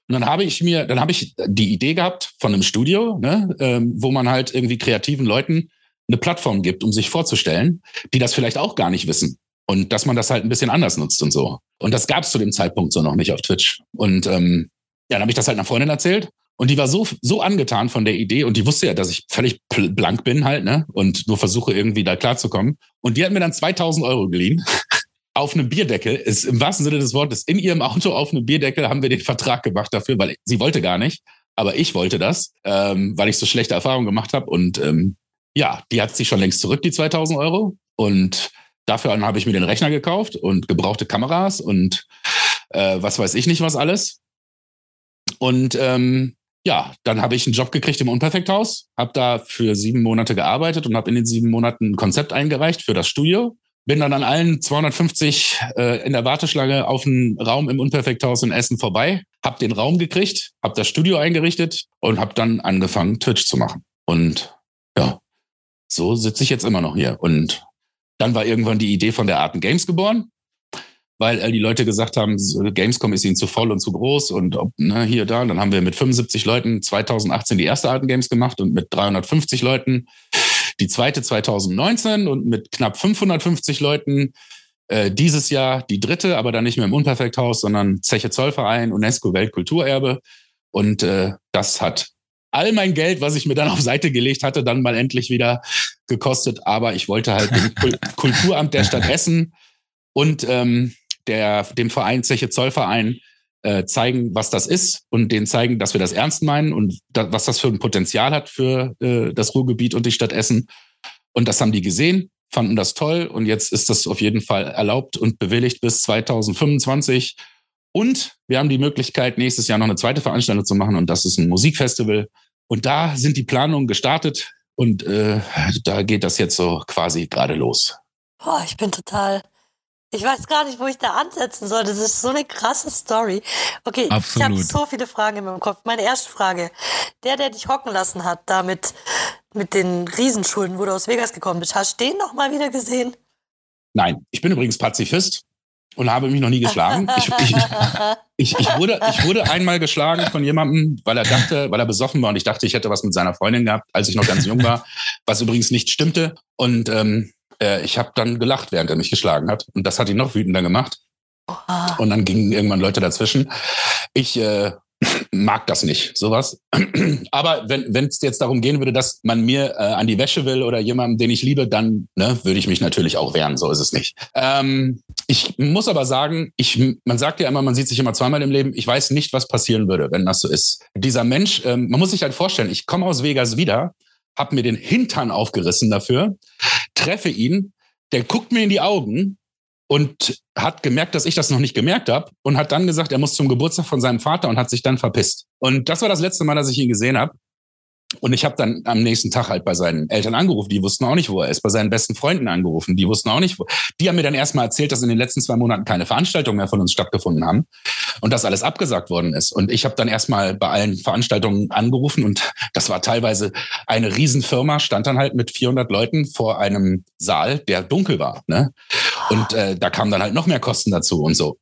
Und dann habe ich mir, dann habe ich die Idee gehabt von einem Studio, ne, ähm, wo man halt irgendwie kreativen Leuten eine Plattform gibt, um sich vorzustellen, die das vielleicht auch gar nicht wissen. Und dass man das halt ein bisschen anders nutzt und so. Und das gab es zu dem Zeitpunkt so noch nicht auf Twitch. Und ähm, ja, dann habe ich das halt einer Freundin erzählt. Und die war so, so angetan von der Idee und die wusste ja, dass ich völlig blank bin halt, ne? Und nur versuche irgendwie da klarzukommen. Und die hat mir dann 2000 Euro geliehen. Auf einem Bierdeckel, ist im wahrsten Sinne des Wortes, in ihrem Auto auf einem Bierdeckel haben wir den Vertrag gemacht dafür, weil sie wollte gar nicht, aber ich wollte das, ähm, weil ich so schlechte Erfahrungen gemacht habe. Und ähm, ja, die hat sich schon längst zurück, die 2000 Euro. Und dafür habe ich mir den Rechner gekauft und gebrauchte Kameras und äh, was weiß ich nicht was alles. Und ähm, ja, dann habe ich einen Job gekriegt im Unperfekthaus, habe da für sieben Monate gearbeitet und habe in den sieben Monaten ein Konzept eingereicht für das Studio. Bin dann an allen 250 äh, in der Warteschlange auf einen Raum im Unperfekthaus in Essen vorbei, habe den Raum gekriegt, habe das Studio eingerichtet und habe dann angefangen, Twitch zu machen. Und ja, so sitze ich jetzt immer noch hier. Und dann war irgendwann die Idee von der Arten Games geboren weil äh, die Leute gesagt haben, Gamescom ist ihnen zu voll und zu groß und ob, ne, hier, da. Und dann haben wir mit 75 Leuten 2018 die erste Arten Games gemacht und mit 350 Leuten die zweite 2019 und mit knapp 550 Leuten äh, dieses Jahr die dritte, aber dann nicht mehr im Unperfekthaus, sondern Zeche Zollverein, UNESCO Weltkulturerbe. Und äh, das hat all mein Geld, was ich mir dann auf Seite gelegt hatte, dann mal endlich wieder gekostet. Aber ich wollte halt dem Kulturamt der Stadt Essen und ähm, der, dem Verein Zeche Zollverein äh, zeigen, was das ist und denen zeigen, dass wir das ernst meinen und da, was das für ein Potenzial hat für äh, das Ruhrgebiet und die Stadt Essen. Und das haben die gesehen, fanden das toll und jetzt ist das auf jeden Fall erlaubt und bewilligt bis 2025. Und wir haben die Möglichkeit, nächstes Jahr noch eine zweite Veranstaltung zu machen und das ist ein Musikfestival. Und da sind die Planungen gestartet und äh, da geht das jetzt so quasi gerade los. Boah, ich bin total Ich weiß gar nicht, wo ich da ansetzen soll. Das ist so eine krasse Story. Okay, Absolut. ich habe so viele Fragen in meinem Kopf. Meine erste Frage. Der, der dich hocken lassen hat, da mit, mit den Riesenschulden, wo du aus Vegas gekommen bist, hast du den noch mal wieder gesehen? Nein, ich bin übrigens Pazifist und habe mich noch nie geschlagen. Ich, ich, ich, ich, wurde, ich wurde einmal geschlagen von jemandem, weil er dachte, weil er besoffen war und ich dachte, ich hätte was mit seiner Freundin gehabt, als ich noch ganz jung war, was übrigens nicht stimmte. Und ähm, äh, ich habe dann gelacht, während er mich geschlagen hat. Und das hat ihn noch wütender gemacht. Oha. Und dann gingen irgendwann Leute dazwischen. Ich äh, mag das nicht, sowas. Aber wenn es jetzt darum gehen würde, dass man mir äh, an die Wäsche will oder jemandem, den ich liebe, dann ne, würde ich mich natürlich auch wehren. So ist es nicht. Ähm, ich muss aber sagen, ich, man sagt ja immer, man sieht sich immer zweimal im Leben. Ich weiß nicht, was passieren würde, wenn das so ist. Dieser Mensch, ähm, man muss sich halt vorstellen, ich komme aus Vegas wieder, habe mir den Hintern aufgerissen dafür, treffe ihn, der guckt mir in die Augen und hat gemerkt, dass ich das noch nicht gemerkt habe und hat dann gesagt, er muss zum Geburtstag von seinem Vater und hat sich dann verpisst. Und das war das letzte Mal, dass ich ihn gesehen habe. Und ich habe dann am nächsten Tag halt bei seinen Eltern angerufen, die wussten auch nicht, wo er ist, bei seinen besten Freunden angerufen, die wussten auch nicht, wo. Die haben mir dann erstmal erzählt, dass in den letzten zwei Monaten keine Veranstaltungen mehr von uns stattgefunden haben und dass alles abgesagt worden ist. Und ich habe dann erstmal bei allen Veranstaltungen angerufen und das war teilweise eine Riesenfirma, stand dann halt mit 400 Leuten vor einem Saal, der dunkel war. Ne? Und äh, da kamen dann halt noch mehr Kosten dazu und so.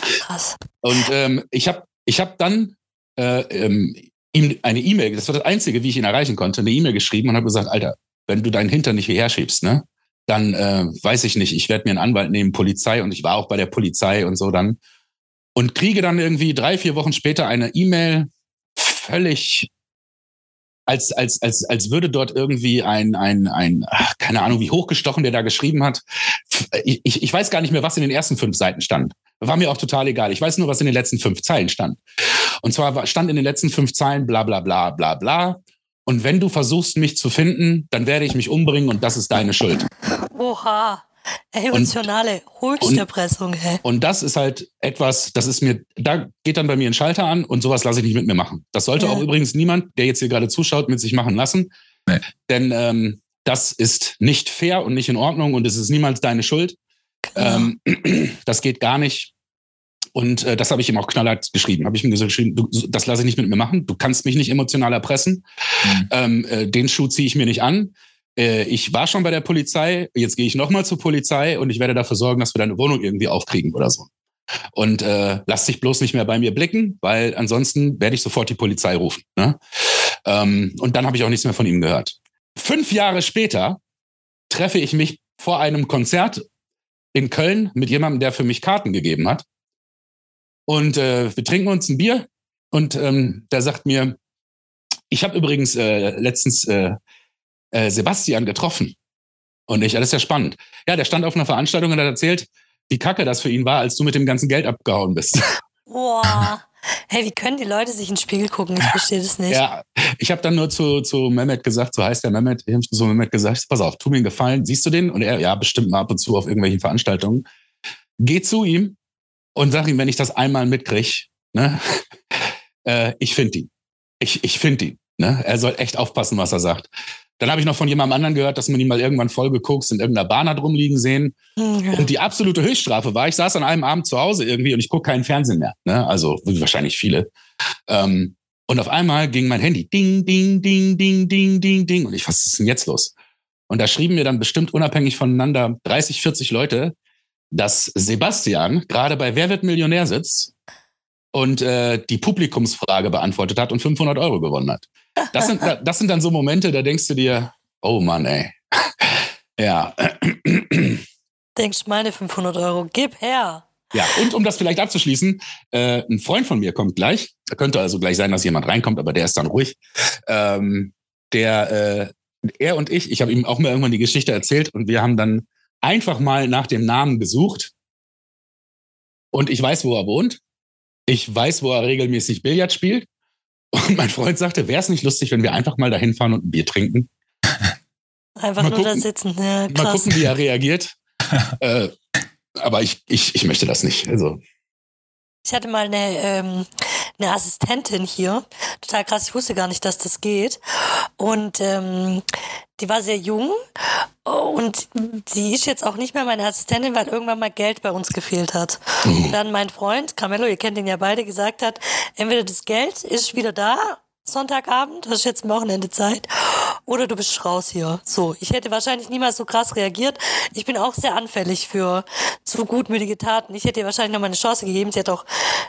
Krass. Und ähm, ich habe ich hab dann äh, ähm, ihm eine E-Mail, das war das Einzige, wie ich ihn erreichen konnte, eine E-Mail geschrieben und habe gesagt, Alter, wenn du deinen Hintern nicht hierher schiebst, ne, dann äh, weiß ich nicht, ich werde mir einen Anwalt nehmen, Polizei und ich war auch bei der Polizei und so dann. Und kriege dann irgendwie drei, vier Wochen später eine E-Mail völlig als, als, als, als würde dort irgendwie ein, ein, ein, keine Ahnung, wie hochgestochen der da geschrieben hat. Ich, ich, weiß gar nicht mehr, was in den ersten fünf Seiten stand. War mir auch total egal. Ich weiß nur, was in den letzten fünf Zeilen stand. Und zwar war- stand in den letzten fünf Zeilen bla bla bla bla bla. Und wenn du versuchst, mich zu finden, dann werde ich mich umbringen und das ist deine Schuld. Oha. Emotionale Hochsterpressung, hä? Und das ist halt etwas, das ist mir, da geht dann bei mir ein Schalter an und sowas lasse ich nicht mit mir machen. Das sollte Ja. auch übrigens niemand, der jetzt hier gerade zuschaut, mit sich machen lassen. Nee. Denn ähm, das ist nicht fair und nicht in Ordnung und es ist niemals deine Schuld. Genau. Ähm, das geht gar nicht. Und äh, das habe ich ihm auch knallhart geschrieben. Habe ich ihm gesagt, geschrieben, du, das lasse ich nicht mit mir machen. Du kannst mich nicht emotional erpressen. Mhm. Ähm, äh, den Schuh ziehe ich mir nicht an. Äh, ich war schon bei der Polizei. Jetzt gehe ich nochmal zur Polizei und ich werde dafür sorgen, dass wir deine Wohnung irgendwie aufkriegen oder so. Und äh, lass dich bloß nicht mehr bei mir blicken, weil ansonsten werde ich sofort die Polizei rufen. Ne? Ähm, und dann habe ich auch nichts mehr von ihm gehört. Fünf Jahre später treffe ich mich vor einem Konzert in Köln mit jemandem, der für mich Karten gegeben hat. Und äh, wir trinken uns ein Bier und ähm, der sagt mir, ich habe übrigens äh, letztens äh, äh, Sebastian getroffen. Und ich, ist ja spannend. Ja, der stand auf einer Veranstaltung und hat erzählt, wie kacke das für ihn war, als du mit dem ganzen Geld abgehauen bist. Boah. Hey, wie können die Leute sich in den Spiegel gucken? Ich verstehe das nicht. ja, ich habe dann nur zu, zu Mehmet gesagt, so heißt der Mehmet, ich habe zu Mehmet gesagt, pass auf, tu mir einen Gefallen, siehst du den? Und er, ja, bestimmt mal ab und zu auf irgendwelchen Veranstaltungen. Geh zu ihm und sag ihm, wenn ich das einmal mitkrieg, ne, äh, ich finde ihn. Ich, ich finde ihn. Ne? Er soll echt aufpassen, was er sagt. Dann habe ich noch von jemandem anderen gehört, dass man ihn mal irgendwann vollgeguckt in irgendeiner Bahn hat rumliegen sehen. Ja. Und die absolute Höchststrafe war, ich saß an einem Abend zu Hause irgendwie und ich gucke keinen Fernsehen mehr. Ne? Also wie wahrscheinlich viele. Ähm, und auf einmal ging mein Handy ding, ding, ding, ding, ding, ding, ding. Und ich, was ist denn jetzt los? Und da schrieben mir dann bestimmt unabhängig voneinander 30, 40 Leute, dass Sebastian gerade bei Wer wird Millionär sitzt und äh, die Publikumsfrage beantwortet hat und 500 Euro gewonnen hat. Das sind, das sind dann so Momente, da denkst du dir, oh Mann, ey. ja. Denkst, meine 500 Euro, gib her. Ja, und um das vielleicht abzuschließen, äh, ein Freund von mir kommt gleich. Da könnte also gleich sein, dass jemand reinkommt, aber der ist dann ruhig. Ähm, der, äh, er und ich, ich habe ihm auch mal irgendwann die Geschichte erzählt und wir haben dann einfach mal nach dem Namen gesucht. Und ich weiß, wo er wohnt. Ich weiß, wo er regelmäßig Billard spielt. Und mein Freund sagte, wäre es nicht lustig, wenn wir einfach mal dahin fahren und ein Bier trinken? Einfach Mal nur da gucken. sitzen. Ja, Mal gucken, wie er reagiert. äh, aber ich, ich, ich möchte das nicht. Also, Ich hatte mal eine, ähm, eine Assistentin hier. Total krass, ich wusste gar nicht, dass das geht. Und ähm, die war sehr jung und sie ist jetzt auch nicht mehr meine Assistentin, weil irgendwann mal Geld bei uns gefehlt hat. Und dann mein Freund, Carmelo, ihr kennt ihn ja beide, gesagt hat, entweder das Geld ist wieder da Sonntagabend, hast jetzt ein Wochenende Zeit, oder du bist raus hier. So, ich hätte wahrscheinlich niemals so krass reagiert. Ich bin auch sehr anfällig für zu gutmütige Taten. Ich hätte ihr wahrscheinlich noch mal eine Chance gegeben. Sie hat auch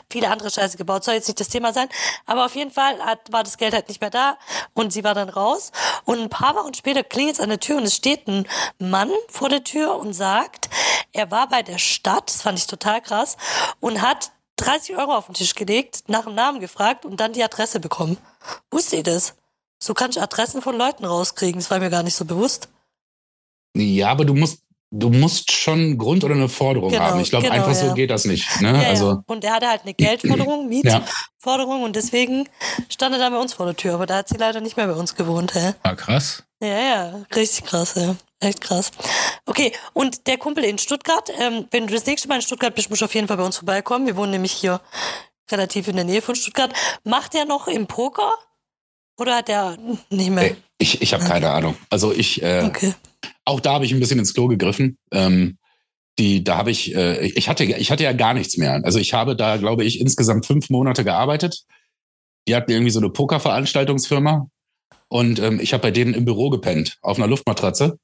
viele andere Scheiße gebaut. Soll jetzt nicht das Thema sein. Aber auf jeden Fall hat, war das Geld halt nicht mehr da und sie war dann raus. Und ein paar Wochen später klingelt es an der Tür und es steht ein Mann vor der Tür und sagt, er war bei der Stadt, das fand ich total krass, und hat 30 Euro auf den Tisch gelegt, nach dem Namen gefragt und dann die Adresse bekommen. Wusste ihr das? So kann ich Adressen von Leuten rauskriegen. Das war mir gar nicht so bewusst. Ja, aber du musst, du musst schon einen Grund oder eine Forderung Genau, haben. Ich glaube, genau, einfach so ja. geht das nicht. Ne? Ja, also, ja. Und er hatte halt eine Geldforderung, Ja. Mietforderung und deswegen stand er dann bei uns vor der Tür. Aber da hat sie leider nicht mehr bei uns gewohnt. Hä? Ah, krass. Ja, ja, richtig krass, ja. Echt krass. Okay, und der Kumpel in Stuttgart, ähm, wenn du das nächste Mal in Stuttgart bist, musst du auf jeden Fall bei uns vorbeikommen. Wir wohnen nämlich hier relativ in der Nähe von Stuttgart. Macht er noch im Poker? Oder hat er nicht mehr? Ey, ich ich habe keine Ahnung. Also ich, äh, Okay. auch da habe ich ein bisschen ins Klo gegriffen. Ähm, die, da habe ich, äh, ich hatte, ich hatte ja gar nichts mehr. Also ich habe da, glaube ich, insgesamt fünf Monate gearbeitet. Die hatten irgendwie so eine Pokerveranstaltungsfirma und ähm, ich habe bei denen im Büro gepennt auf einer Luftmatratze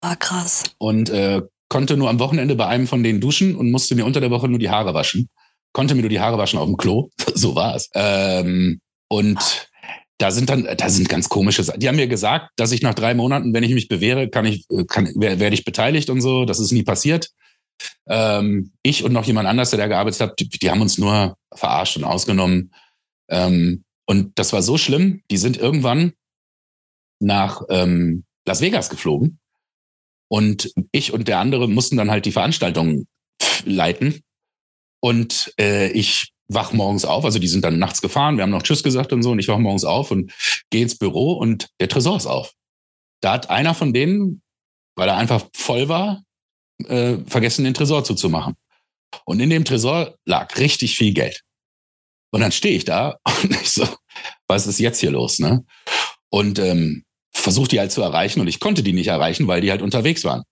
War krass. und äh, konnte nur am Wochenende bei einem von denen duschen und musste mir unter der Woche nur die Haare waschen. Konnte mir nur die Haare waschen auf dem Klo. so war es. Ähm, und da sind dann, da sind ganz komische Sachen. Die haben mir gesagt, dass ich nach drei Monaten, wenn ich mich bewähre, kann ich, äh, kann, wer- werde ich beteiligt und so. Das ist nie passiert. Ähm, ich und noch jemand anders, der da gearbeitet hat, die, die haben uns nur verarscht und ausgenommen. Ähm, und das war so schlimm. Die sind irgendwann nach ähm, Las Vegas geflogen. Und ich und der andere mussten dann halt die Veranstaltung leiten. Und äh, ich wach morgens auf, also die sind dann nachts gefahren, wir haben noch Tschüss gesagt und so, und ich wach morgens auf und gehe ins Büro und der Tresor ist auf. Da hat einer von denen, weil er einfach voll war, äh, vergessen, den Tresor zuzumachen. Und in dem Tresor lag richtig viel Geld. Und dann stehe ich da und ich so, was ist jetzt hier los, ne? Und ähm, versuche die halt zu erreichen und ich konnte die nicht erreichen, weil die halt unterwegs waren.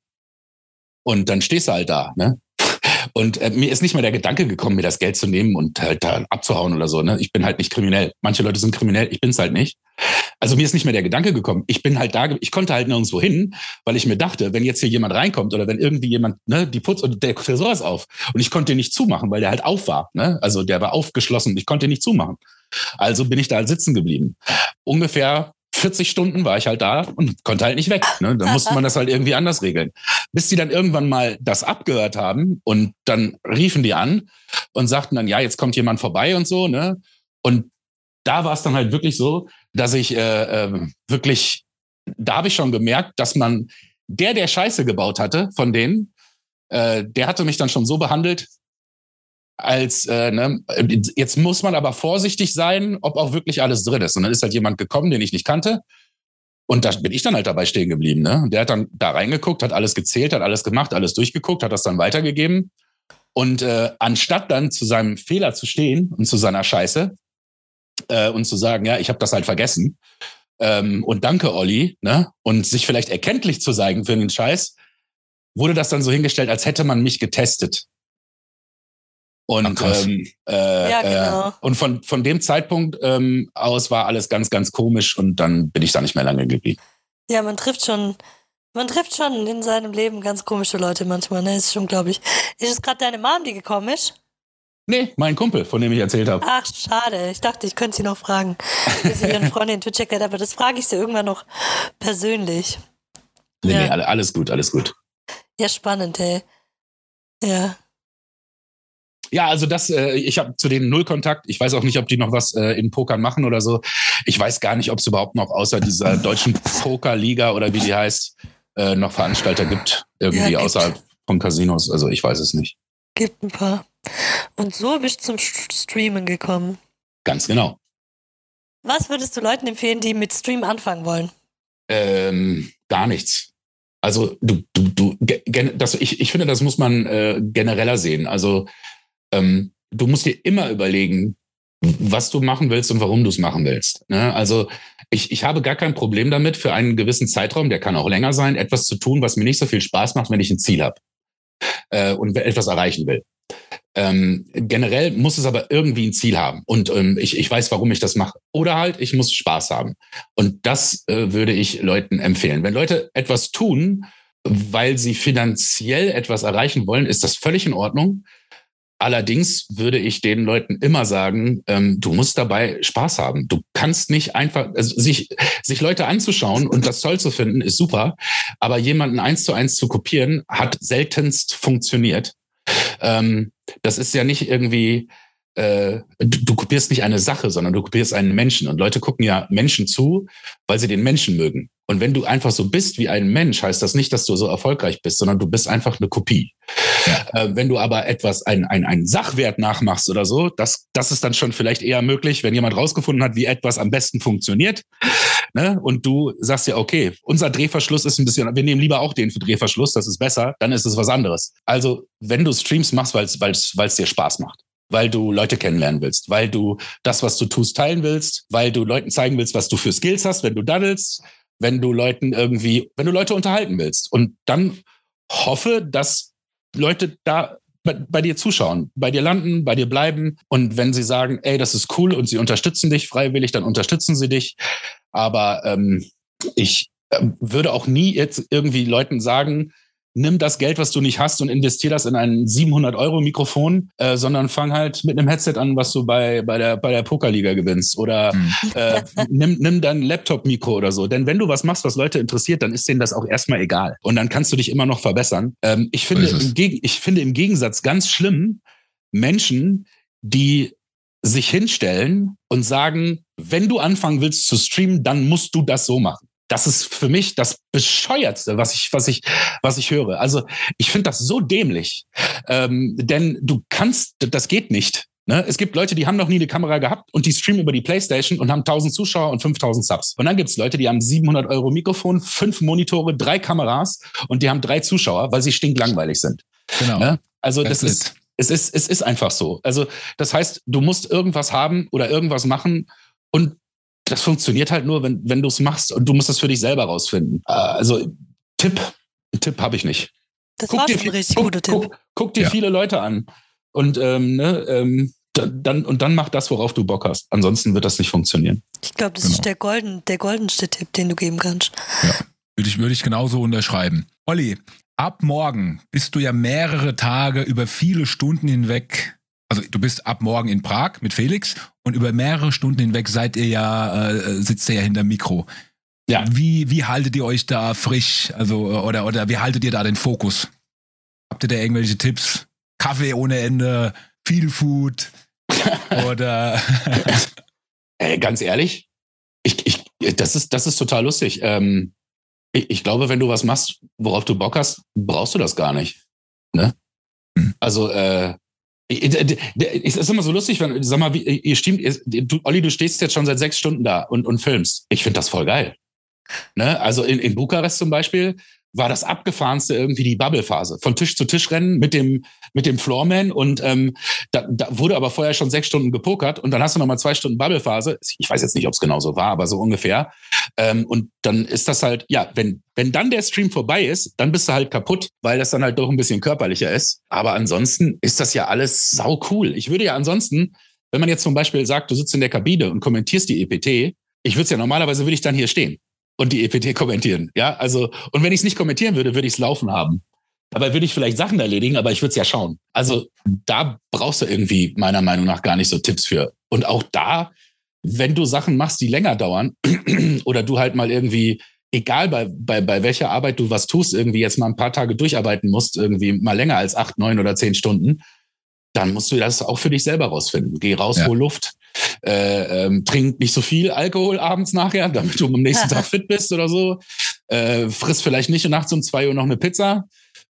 Und dann stehst du halt da, ne? Und äh, mir ist nicht mal der Gedanke gekommen, mir das Geld zu nehmen und halt da abzuhauen oder so. Ne? Ich bin halt nicht kriminell. Manche Leute sind kriminell, ich bin's halt nicht. Also mir ist nicht mehr der Gedanke gekommen. Ich bin halt da, ich konnte halt nirgendwo hin, weil ich mir dachte, wenn jetzt hier jemand reinkommt oder wenn irgendwie jemand, ne, die Putz und der Tresor ist auf und ich konnte den nicht zumachen, weil der halt auf war. Ne? Also der war aufgeschlossen, ich konnte ihn nicht zumachen. Also bin ich da sitzen geblieben. Ungefähr 40 Stunden war ich halt da und konnte halt nicht weg. Ne? Dann musste man das halt irgendwie anders regeln. Bis die dann irgendwann mal das abgehört haben und dann riefen die an und sagten dann, ja, jetzt kommt jemand vorbei und so. Ne? Und da war es dann halt wirklich so, dass ich äh, äh, wirklich, da habe ich schon gemerkt, dass man, der, der Scheiße gebaut hatte von denen, äh, der hatte mich dann schon so behandelt, als äh, ne, jetzt muss man aber vorsichtig sein, ob auch wirklich alles drin ist. Und dann ist halt jemand gekommen, den ich nicht kannte. Und da bin ich dann halt dabei stehen geblieben. Ne? Der hat dann da reingeguckt, hat alles gezählt, hat alles gemacht, alles durchgeguckt, hat das dann weitergegeben. Und äh, anstatt dann zu seinem Fehler zu stehen und zu seiner Scheiße äh, und zu sagen, ja, ich habe das halt vergessen ähm, und danke, Olli, ne? und sich vielleicht erkenntlich zu zeigen für den Scheiß, wurde das dann so hingestellt, als hätte man mich getestet. Und, Ach, ähm, äh, Ja, genau. äh, und von, von dem Zeitpunkt ähm, aus war alles ganz, ganz komisch und dann bin ich da nicht mehr lange geblieben. Ja, man trifft schon, man trifft schon in seinem Leben ganz komische Leute manchmal, ne? Ist schon unglaublich. Ist es gerade deine Mom, die gekommen ist? Nee, mein Kumpel, von dem ich erzählt habe. Ach, schade. Ich dachte, ich könnte sie noch fragen, bis sie ihren Freundin Twitch erklärt, aber das frage ich sie irgendwann noch persönlich. Nee, Ja. nee, alle- alles gut, alles gut. Ja, spannend, ey. Ja. Ja, also das, äh, ich habe zu denen null Kontakt. Ich weiß auch nicht, ob die noch was äh, in Pokern machen oder so. Ich weiß gar nicht, ob es überhaupt noch außer dieser deutschen Pokerliga oder wie die heißt, äh, noch Veranstalter gibt, irgendwie Ja, gibt. außerhalb von Casinos. Also ich weiß es nicht. Gibt ein paar. Und so bist du zum St- Streamen gekommen. Ganz genau. Was würdest du Leuten empfehlen, die mit Stream anfangen wollen? Ähm, gar nichts. Also du, du, du, gen- das, ich, ich finde, das muss man äh, genereller sehen. Also ähm, du musst dir immer überlegen, was du machen willst und warum du es machen willst. Ne? Also ich, ich habe gar kein Problem damit, für einen gewissen Zeitraum, der kann auch länger sein, etwas zu tun, was mir nicht so viel Spaß macht, wenn ich ein Ziel habe äh, und etwas erreichen will. Ähm, generell muss es aber irgendwie ein Ziel haben und ähm, ich, ich weiß, warum ich das mache. Oder halt, ich muss Spaß haben. Und das äh, würde ich Leuten empfehlen. Wenn Leute etwas tun, weil sie finanziell etwas erreichen wollen, ist das völlig in Ordnung. Allerdings würde ich den Leuten immer sagen, ähm, du musst dabei Spaß haben. Du kannst nicht einfach, also sich, sich Leute anzuschauen und das toll zu finden, ist super. Aber jemanden eins zu eins zu kopieren, hat seltenst funktioniert. Ähm, das ist ja nicht irgendwie, äh, du, du kopierst nicht eine Sache, sondern du kopierst einen Menschen. Und Leute gucken ja Menschen zu, weil sie den Menschen mögen. Und wenn du einfach so bist wie ein Mensch, heißt das nicht, dass du so erfolgreich bist, sondern du bist einfach eine Kopie. Ja. Äh, wenn du aber etwas, ein, ein, einen Sachwert nachmachst oder so, das, das ist dann schon vielleicht eher möglich, wenn jemand rausgefunden hat, wie etwas am besten funktioniert. Ne? Und du sagst ja, okay, unser Drehverschluss ist ein bisschen, wir nehmen lieber auch den für Drehverschluss, das ist besser, dann ist es was anderes. Also, wenn du Streams machst, weil es dir Spaß macht weil du Leute kennenlernen willst, weil du das, was du tust, teilen willst, weil du Leuten zeigen willst, was du für Skills hast, wenn du daddelst, wenn du Leuten irgendwie, wenn du Leute unterhalten willst. Und dann hoffe, dass Leute da bei, bei, dir zuschauen, bei dir landen, bei dir bleiben. Und wenn sie sagen, ey, das ist cool und sie unterstützen dich freiwillig, dann unterstützen sie dich. Aber ähm, ich äh, würde auch nie jetzt irgendwie Leuten sagen, nimm das Geld, was du nicht hast und investier das in ein 700 Euro Mikrofon, äh, sondern fang halt mit einem Headset an, was du bei, bei der, bei der Pokerliga gewinnst oder mhm. äh, nimm, nimm dein Laptop-Mikro oder so. Denn wenn du was machst, was Leute interessiert, dann ist denen das auch erstmal egal. Und dann kannst du dich immer noch verbessern. Ähm, ich finde, im ich finde im Gegensatz ganz schlimm Menschen, die sich hinstellen und sagen, wenn du anfangen willst zu streamen, dann musst du das so machen. Das ist für mich das bescheuertste, was ich, was ich, was ich höre. Also ich finde das so dämlich, ähm, denn du kannst, das geht nicht. Ne? Es gibt Leute, die haben noch nie eine Kamera gehabt und die streamen über die Playstation und haben 1000 Zuschauer und 5000 Subs. Und dann gibt es Leute, die haben 700 Euro Mikrofon, fünf Monitore, drei Kameras und die haben drei Zuschauer, weil sie stinklangweilig sind. Genau. Ne? Also das, das ist, es ist, es ist einfach so. Also das heißt, du musst irgendwas haben oder irgendwas machen und das funktioniert halt nur, wenn, wenn du es machst und du musst es für dich selber rausfinden. Äh, also Tipp, Tipp habe ich nicht. Das guck war dir, schon ein richtig guck, guter Tipp. Guck, guck dir ja. viele Leute an und ähm, ne, ähm, dann und dann mach das, worauf du Bock hast. Ansonsten wird das nicht funktionieren. Ich glaube, das genau. ist der golden, der goldenste Tipp, den du geben kannst. Ja, würde ich, würde ich genauso unterschreiben. Olli, ab morgen bist du ja mehrere Tage über viele Stunden hinweg also du bist ab morgen in Prag mit Felix und über mehrere Stunden hinweg seid ihr ja, äh, sitzt ihr ja hinter Mikro. Ja. Wie, wie haltet ihr euch da frisch? Also, oder, oder wie haltet ihr da den Fokus? Habt ihr da irgendwelche Tipps? Kaffee ohne Ende, viel Food oder äh, ganz ehrlich, ich, ich, das, ist, das ist total lustig. Ähm, ich, ich, glaube, wenn du was machst, worauf du Bock hast, brauchst du das gar nicht. Ne? Hm. Also äh, es ist immer so lustig, wenn, sag mal, wie, ihr stimmt, du, Olli, du stehst jetzt schon seit sechs Stunden da und, und filmst. Ich finde das voll geil. Ne? Also in, in Bukarest zum Beispiel, war das abgefahrenste irgendwie die Bubble-Phase. Von Tisch zu Tisch rennen mit dem, mit dem Floorman und ähm, da, da wurde aber vorher schon sechs Stunden gepokert und dann hast du nochmal zwei Stunden Bubble-Phase. Ich weiß jetzt nicht, ob es genau so war, aber so ungefähr. Ähm, und dann ist das halt, ja, wenn, wenn dann der Stream vorbei ist, dann bist du halt kaputt, weil das dann halt doch ein bisschen körperlicher ist. Aber ansonsten ist das ja alles sau cool. Ich würde ja ansonsten, wenn man jetzt zum Beispiel sagt, du sitzt in der Kabine und kommentierst die EPT, ich würde es ja normalerweise würde ich dann hier stehen und die EPT kommentieren. Ja, also, und wenn ich es nicht kommentieren würde, würde ich es laufen haben. Dabei würde ich vielleicht Sachen erledigen, aber ich würde es ja schauen. Also da brauchst du irgendwie meiner Meinung nach gar nicht so Tipps für. Und auch da, wenn du Sachen machst, die länger dauern, oder du halt mal irgendwie, egal bei, bei, bei welcher Arbeit du was tust, irgendwie jetzt mal ein paar Tage durcharbeiten musst, irgendwie mal länger als acht, neun oder zehn Stunden, dann musst du das auch für dich selber rausfinden. Geh raus, ja. hol Luft, äh, ähm, trink nicht so viel Alkohol abends nachher, damit du am nächsten Tag fit bist oder so. Äh, friss vielleicht nicht nachts um zwei Uhr noch eine Pizza.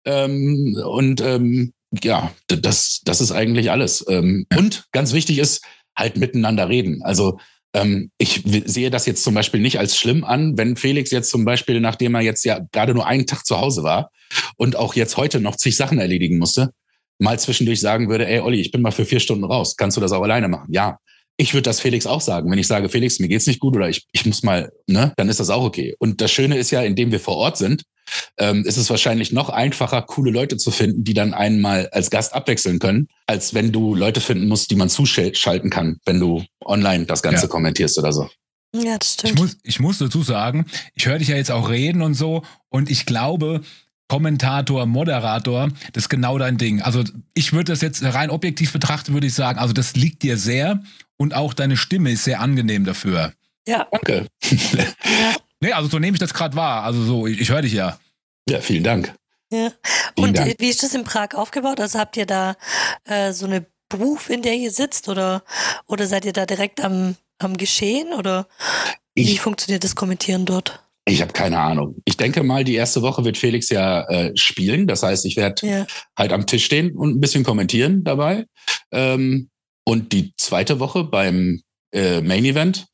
Ähm, und ähm, ja, das, das ist eigentlich alles. Ähm, und ganz wichtig ist, halt miteinander reden. Also ähm, ich sehe das jetzt zum Beispiel nicht als schlimm an, wenn Felix jetzt zum Beispiel, nachdem er jetzt ja gerade nur einen Tag zu Hause war und auch jetzt heute noch zig Sachen erledigen musste, mal zwischendurch sagen würde, ey Olli, ich bin mal für vier Stunden raus, kannst du das auch alleine machen? Ja, ich würde das Felix auch sagen. Wenn ich sage, Felix, mir geht's nicht gut oder ich, ich muss mal, ne, dann ist das auch okay. Und das Schöne ist ja, indem wir vor Ort sind, ähm, ist es wahrscheinlich noch einfacher, coole Leute zu finden, die dann einmal als Gast abwechseln können, als wenn du Leute finden musst, die man zuschalten kann, wenn du online das Ganze ja. kommentierst oder so. Ja, das stimmt. Ich muss, ich muss dazu sagen, ich höre dich ja jetzt auch reden und so und ich glaube, Kommentator, Moderator, das ist genau dein Ding. Also ich würde das jetzt rein objektiv betrachten, würde ich sagen, also das liegt dir sehr und auch deine Stimme ist sehr angenehm dafür. Ja. Danke. ja. Nee, also so nehme ich das gerade wahr. Also so, ich, ich höre dich ja. Ja, vielen Dank. Ja. Vielen und Dank. wie ist das in Prag aufgebaut? Also habt ihr da äh, so eine Beruf, in der ihr sitzt oder, oder seid ihr da direkt am, am Geschehen oder ich, wie funktioniert das Kommentieren dort? Ich habe keine Ahnung. Ich denke mal, die erste Woche wird Felix ja äh, spielen. Das heißt, ich werde ja. halt am Tisch stehen und ein bisschen kommentieren dabei. Ähm, und die zweite Woche beim äh, Main Event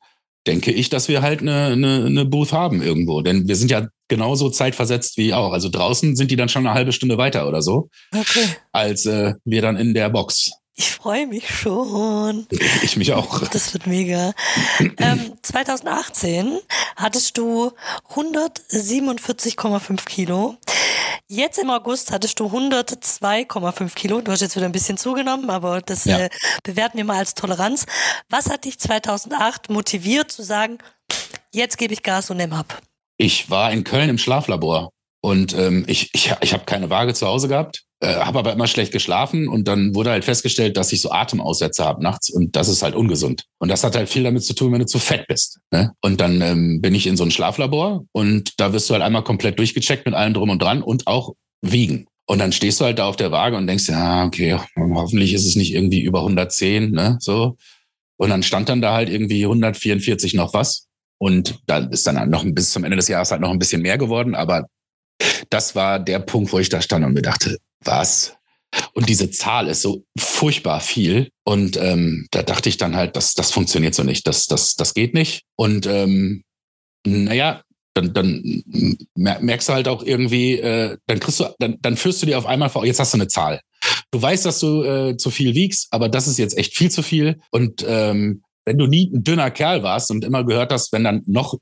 denke ich, dass wir halt eine, eine, eine Booth haben irgendwo. Denn wir sind ja genauso zeitversetzt wie auch. Also draußen sind die dann schon eine halbe Stunde weiter oder so, okay. als äh, wir dann in der Box. Ich freue mich schon. Ich mich auch. Das wird mega. ähm, 2018 hattest du 147,5 Kilo. Jetzt im August hattest du 102,5 Kilo. Du hast jetzt wieder ein bisschen zugenommen, aber das ja. äh, bewerten wir mal als Toleranz. Was hat dich 2008 motiviert zu sagen, jetzt gebe ich Gas und nimm ab? Ich war in Köln im Schlaflabor und ähm, ich, ich, ich habe keine Waage zu Hause gehabt äh, habe aber immer schlecht geschlafen und dann wurde halt festgestellt, dass ich so Atemaussätze habe nachts und das ist halt ungesund. Und das hat halt viel damit zu tun, wenn du zu fett bist. Ne? Und dann ähm, bin ich in so ein Schlaflabor und da wirst du halt einmal komplett durchgecheckt mit allem drum und dran und auch wiegen. Und dann stehst du halt da auf der Waage und denkst, ja, okay, hoffentlich ist es nicht irgendwie über 110, ne, so. Und dann stand dann da halt irgendwie 144 noch was. Und da ist dann halt noch bis zum Ende des Jahres halt noch ein bisschen mehr geworden. Aber das war der Punkt, wo ich da stand und mir dachte, was? Und diese Zahl ist so furchtbar viel. Und ähm, da dachte ich dann halt, das, das funktioniert so nicht. Das, das, das geht nicht. Und ähm, naja, dann, dann merkst du halt auch irgendwie, äh, dann kriegst du, dann, dann führst du dir auf einmal vor, jetzt hast du eine Zahl. Du weißt, dass du äh, zu viel wiegst, aber das ist jetzt echt viel zu viel. Und ähm, wenn du nie ein dünner Kerl warst und immer gehört hast, wenn dann noch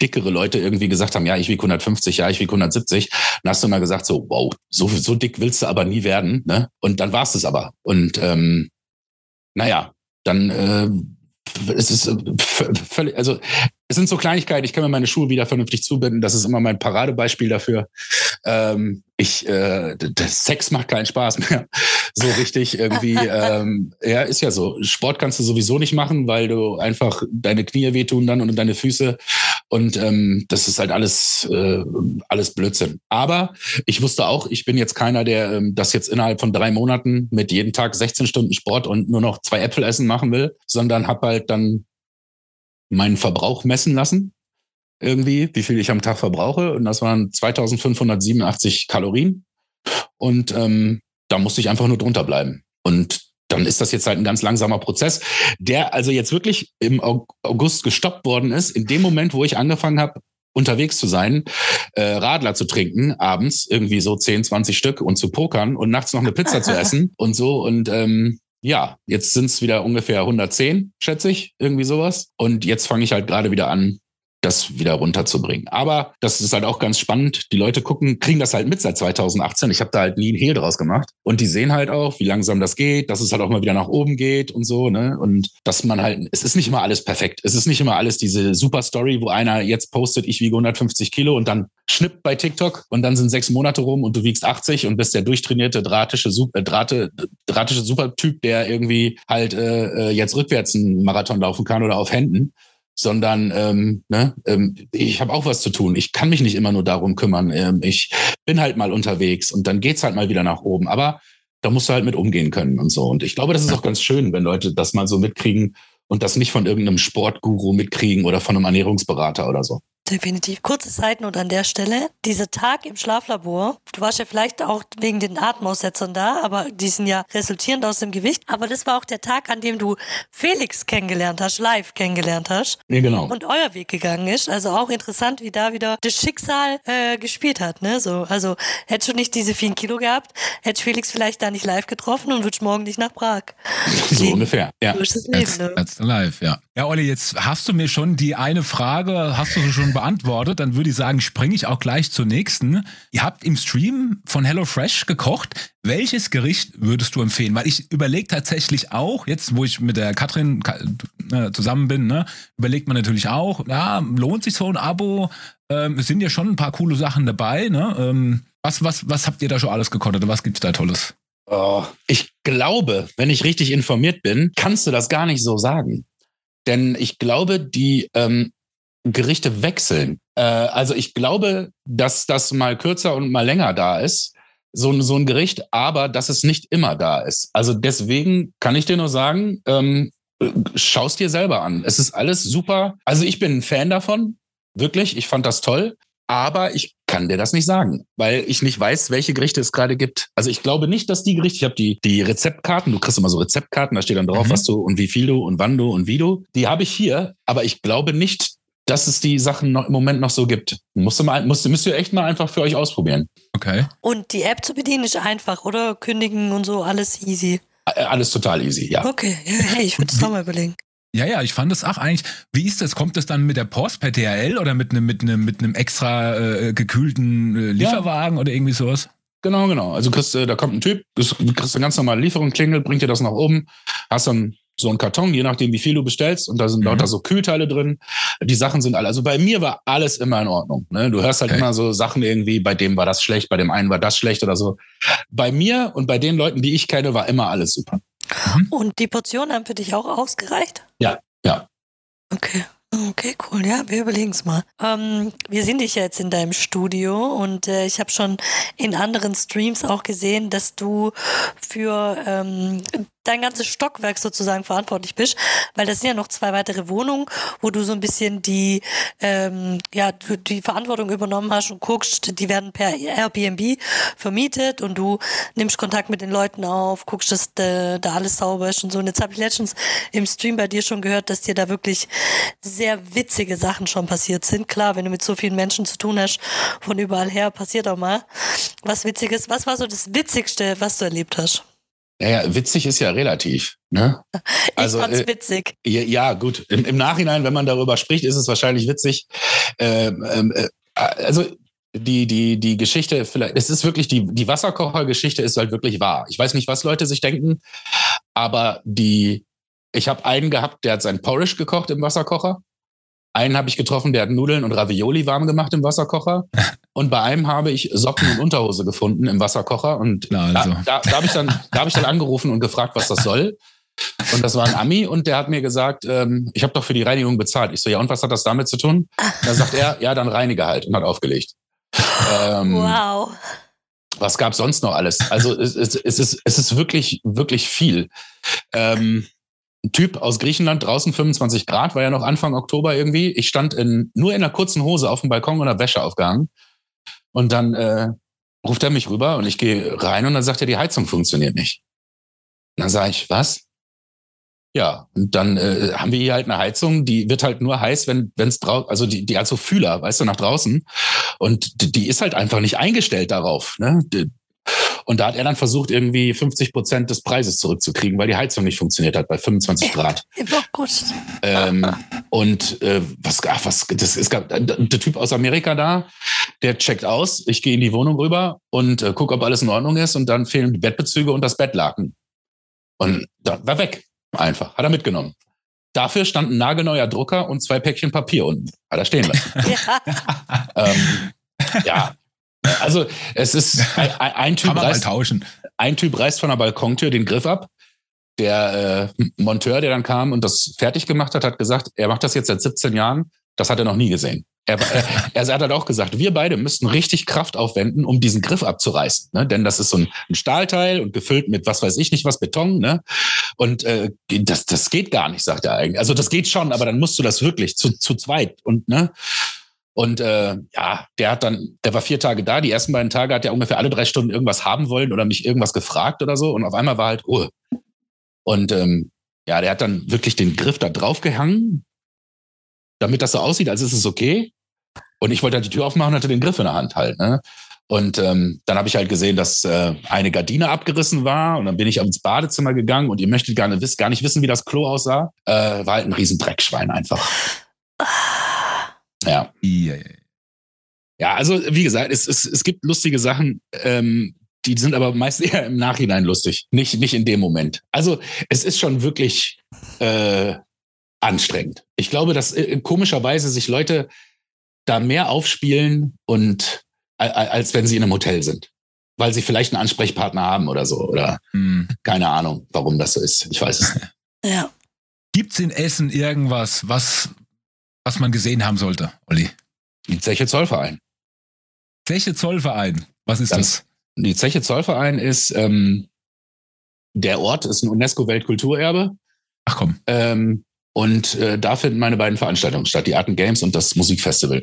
dickere Leute irgendwie gesagt haben, ja, ich wiege 150, ja, ich wiege 170, dann hast du mal gesagt, so, wow, so, so dick willst du aber nie werden. Ne? Und dann war es es aber. Und ähm, naja, dann äh, es ist äh, völlig, also es sind so Kleinigkeiten, ich kann mir meine Schuhe wieder vernünftig zubinden, das ist immer mein Paradebeispiel dafür. Ähm, ich, äh, Sex macht keinen Spaß mehr. So richtig irgendwie, ähm, ja, ist ja so. Sport kannst du sowieso nicht machen, weil du einfach deine Knie wehtun dann und deine Füße. Und ähm, das ist halt alles, äh, alles Blödsinn. Aber ich wusste auch, ich bin jetzt keiner, der ähm, das jetzt innerhalb von drei Monaten mit jeden Tag 16 Stunden Sport und nur noch zwei Äpfel essen machen will, sondern habe halt dann meinen Verbrauch messen lassen. Irgendwie, wie viel ich am Tag verbrauche. Und das waren 2587 Kalorien. Und ähm, da musste ich einfach nur drunter bleiben. Und dann ist das jetzt halt ein ganz langsamer Prozess, der also jetzt wirklich im August gestoppt worden ist, in dem Moment, wo ich angefangen habe, unterwegs zu sein, äh, Radler zu trinken, abends irgendwie so 10, 20 Stück und zu pokern und nachts noch eine Pizza zu essen und so. Und ähm, ja, jetzt sind es wieder ungefähr 110, schätze ich, irgendwie sowas. Und jetzt fange ich halt gerade wieder an, das wieder runterzubringen. Aber das ist halt auch ganz spannend. Die Leute gucken, kriegen das halt mit seit 2018. Ich habe da halt nie einen Hehl draus gemacht. Und die sehen halt auch, wie langsam das geht, dass es halt auch mal wieder nach oben geht und so, ne? Und dass man halt, es ist nicht immer alles perfekt. Es ist nicht immer alles diese super Story, wo einer jetzt postet, ich wiege 150 Kilo und dann schnippt bei TikTok und dann sind sechs Monate rum und du wiegst 80 und bist der durchtrainierte drahtische, äh, drahte, drahtische Supertyp, der irgendwie halt äh, äh, jetzt rückwärts einen Marathon laufen kann oder auf Händen sondern ähm, ne, ähm, ich habe auch was zu tun. Ich kann mich nicht immer nur darum kümmern. Ähm, ich bin halt mal unterwegs und dann geht's halt mal wieder nach oben. Aber da musst du halt mit umgehen können und so. Und ich glaube, das ist auch ganz schön, wenn Leute das mal so mitkriegen und das nicht von irgendeinem Sportguru mitkriegen oder von einem Ernährungsberater oder so. Definitiv. Kurze Seitennote an der Stelle. Dieser Tag im Schlaflabor, du warst ja vielleicht auch wegen den Atemaussetzern da, aber die sind ja resultierend aus dem Gewicht. Aber das war auch der Tag, an dem du Felix kennengelernt hast, live kennengelernt hast. Nee, genau. Und euer Weg gegangen ist. Also auch interessant, wie da wieder das Schicksal äh, gespielt hat. Ne? So, also hättest du nicht diese vielen Kilo gehabt, hättest Felix vielleicht da nicht live getroffen und würdest morgen nicht nach Prag. so ungefähr, ja. So ist das Leben, That's, ne? that's live, ja. Ja, Olli, jetzt hast du mir schon die eine Frage, hast du schon beantwortet, dann würde ich sagen, springe ich auch gleich zur nächsten. Ihr habt im Stream von HelloFresh gekocht. Welches Gericht würdest du empfehlen? Weil ich überlege tatsächlich auch, jetzt wo ich mit der Katrin äh, zusammen bin, ne, überlegt man natürlich auch, ja, lohnt sich so ein Abo? Ähm, es sind ja schon ein paar coole Sachen dabei, ne? Ähm, was, was, was habt ihr da schon alles gekocht oder was gibt's da Tolles? Oh, ich glaube, wenn ich richtig informiert bin, kannst du das gar nicht so sagen. Denn ich glaube, die ähm, Gerichte wechseln. Äh, also ich glaube, dass das mal kürzer und mal länger da ist, so, ein- so ein Gericht, aber dass es nicht immer da ist. Also deswegen kann ich dir nur sagen, ähm, äh, schaust dir selber an. Es ist alles super. Also ich bin ein Fan davon, wirklich. Ich fand das toll. Aber ich kann dir das nicht sagen, weil ich nicht weiß, welche Gerichte es gerade gibt. Also ich glaube nicht, dass die Gerichte, ich habe die, die Rezeptkarten, du kriegst immer so Rezeptkarten, da steht dann drauf, Mhm. was du und wie viel du und wann du und wie du. Die habe ich hier, aber ich glaube nicht, dass es die Sachen noch im Moment noch so gibt. Musst du mal, musst, müsst ihr echt mal einfach für euch ausprobieren. Okay. Und die App zu bedienen ist einfach, oder? Kündigen und so, alles easy. Äh, Alles total easy, ja. Okay, ja, hey, ich würde es doch mal überlegen. Ja, ja, ich fand das auch eigentlich. Wie ist das? Kommt das dann mit der Post per DHL oder mit einem mit einem mit einem extra äh, gekühlten äh, Lieferwagen oder irgendwie sowas? Genau, genau. Also kriegst, äh, da kommt ein Typ, du kriegst eine ganz normale Lieferung, klingelt, bringt dir das nach oben, hast dann so einen Karton, je nachdem, wie viel du bestellst, und da sind Mhm. lauter so Kühlteile drin. Die Sachen sind alle, also bei mir war alles immer in Ordnung. Ne? Du hörst halt Okay. immer so Sachen irgendwie, bei dem war das schlecht, bei dem einen war das schlecht oder so. Bei mir und bei den Leuten, die ich kenne, war immer alles super. Und die Portionen haben für dich auch ausgereicht? Ja, ja. Okay. Okay, cool. Ja, wir überlegen es mal. Ähm, wir sind dich ja jetzt in deinem Studio und äh, ich habe schon in anderen Streams auch gesehen, dass du für ähm, dein ganzes Stockwerk sozusagen verantwortlich bist, weil das sind ja noch zwei weitere Wohnungen, wo du so ein bisschen die, ähm, ja, die Verantwortung übernommen hast und guckst, die werden per Airbnb vermietet und du nimmst Kontakt mit den Leuten auf, guckst, dass da, da alles sauber ist und so. Und jetzt habe ich letztens im Stream bei dir schon gehört, dass dir da wirklich sehr witzige Sachen schon passiert sind. Klar, wenn du mit so vielen Menschen zu tun hast, von überall her, passiert auch mal was Witziges. Was war so das Witzigste, was du erlebt hast? Ja, ja, witzig ist ja relativ. Ne? Ich Also, fand's äh, witzig. Ja, ja gut. Im, Im Nachhinein, wenn man darüber spricht, ist es wahrscheinlich witzig. Ähm, ähm, äh, also die, die, die Geschichte, vielleicht, es ist wirklich, die, die Wasserkocher-Geschichte ist halt wirklich wahr. Ich weiß nicht, was Leute sich denken, aber die, ich habe einen gehabt, der hat sein Porridge gekocht im Wasserkocher. Einen habe ich getroffen, der hat Nudeln und Ravioli warm gemacht im Wasserkocher. Und bei einem habe ich Socken und Unterhose gefunden im Wasserkocher. Und Na, also. da, da, da habe ich, dann- da hab ich dann angerufen und gefragt, was das soll. Und das war ein Ami und der hat mir gesagt, ähm, ich habe doch für die Reinigung bezahlt. Ich so, ja, und was hat das damit zu tun? Da sagt er, ja, dann reinige halt und hat aufgelegt. Ähm, Wow. Was gab sonst noch alles? Also es, es, es, ist, es ist wirklich, wirklich viel. Ähm, ein Typ aus Griechenland, draußen 25 Grad, war ja noch Anfang Oktober irgendwie. Ich stand in, nur in einer kurzen Hose auf dem Balkon und habe Wäsche aufgehangen. Und dann äh, ruft er mich rüber und ich gehe rein und dann sagt er, die Heizung funktioniert nicht. Und dann sage ich, was? Ja, und dann äh, haben wir hier halt eine Heizung, die wird halt nur heiß, wenn es draußen, also die, die hat so Fühler, weißt du, nach draußen. Und die, die ist halt einfach nicht eingestellt darauf. Ne? Die- Und da hat er dann versucht, irgendwie 50 Prozent des Preises zurückzukriegen, weil die Heizung nicht funktioniert hat bei 25 Grad. Im August. Ähm, und äh, was, ach, was, das ist der Typ aus Amerika da, der checkt aus. Ich gehe in die Wohnung rüber und äh, gucke, ob alles in Ordnung ist. Und dann fehlen die Bettbezüge und das Bettlaken. Und dann war weg. Einfach. Hat er mitgenommen. Dafür stand ein nagelneuer Drucker und zwei Päckchen Papier unten. Hat er stehen lassen. Ja. ähm, ja. Also es ist ein, ein, Typ reißt, tauschen. ein Typ reißt von der Balkontür den Griff ab. Der äh, Monteur, der dann kam und das fertig gemacht hat, hat gesagt, er macht das jetzt seit 17 Jahren. Das hat er noch nie gesehen. Er, er, er hat halt auch gesagt, wir beide müssten richtig Kraft aufwenden, um diesen Griff abzureißen. Ne? Denn das ist so ein, ein Stahlteil und gefüllt mit was weiß ich nicht was, Beton. Ne? Und äh, das, das geht gar nicht, sagt er eigentlich. Also das geht schon, aber dann musst du das wirklich zu, zu zweit. Und ne? Und äh, ja, der hat dann, der war vier Tage da. Die ersten beiden Tage hat er ungefähr alle drei Stunden irgendwas haben wollen oder mich irgendwas gefragt oder so. Und auf einmal war halt Ruhe. Und ähm, ja, der hat dann wirklich den Griff da drauf gehangen, damit das so aussieht, als ist es okay. Und ich wollte halt die Tür aufmachen und hatte den Griff in der Hand halt. Ne? Und ähm, dann habe ich halt gesehen, dass äh, eine Gardine abgerissen war und dann bin ich ins Badezimmer gegangen und ihr möchtet gar nicht, gar nicht wissen, wie das Klo aussah. Äh, war halt ein riesen Dreckschwein einfach. Ja. Ja, Ja, also wie gesagt, es, es, es gibt lustige Sachen, ähm, die sind aber meist eher im Nachhinein lustig, nicht, nicht in dem Moment. Also es ist schon wirklich äh, anstrengend. Ich glaube, dass äh, komischerweise sich Leute da mehr aufspielen und a- als wenn sie in einem Hotel sind. Weil sie vielleicht einen Ansprechpartner haben oder so. Oder Hm. keine Ahnung, warum das so ist. Ich weiß es nicht. Ja. Gibt's in Essen irgendwas, was, was man gesehen haben sollte, Olli? Die Zeche Zollverein. Zeche Zollverein. Was ist Ganz- das? Die Zeche Zollverein ist, ähm, der Ort ist ein UNESCO-Weltkulturerbe. Ach komm. Ähm, und äh, da finden meine beiden Veranstaltungen statt, die Art and Games und das Musikfestival.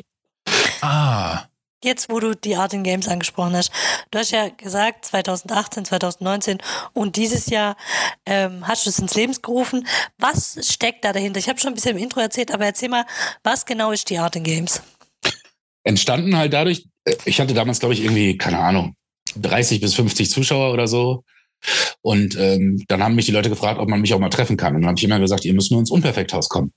Ah. Jetzt, wo du die Art in Games angesprochen hast, du hast ja gesagt, 2018, 2019 und dieses Jahr ähm, hast du es ins Leben gerufen. Was steckt da dahinter? Ich habe schon ein bisschen im Intro erzählt, aber erzähl mal, was genau ist die Art in Games? Entstanden halt dadurch, äh, ich hatte damals, glaube ich, irgendwie, keine Ahnung, 30 bis 50 Zuschauer oder so. Und ähm, dann haben mich die Leute gefragt, ob man mich auch mal treffen kann. Und dann habe ich immer gesagt, ihr müsst nur ins Unperfekthaus kommen.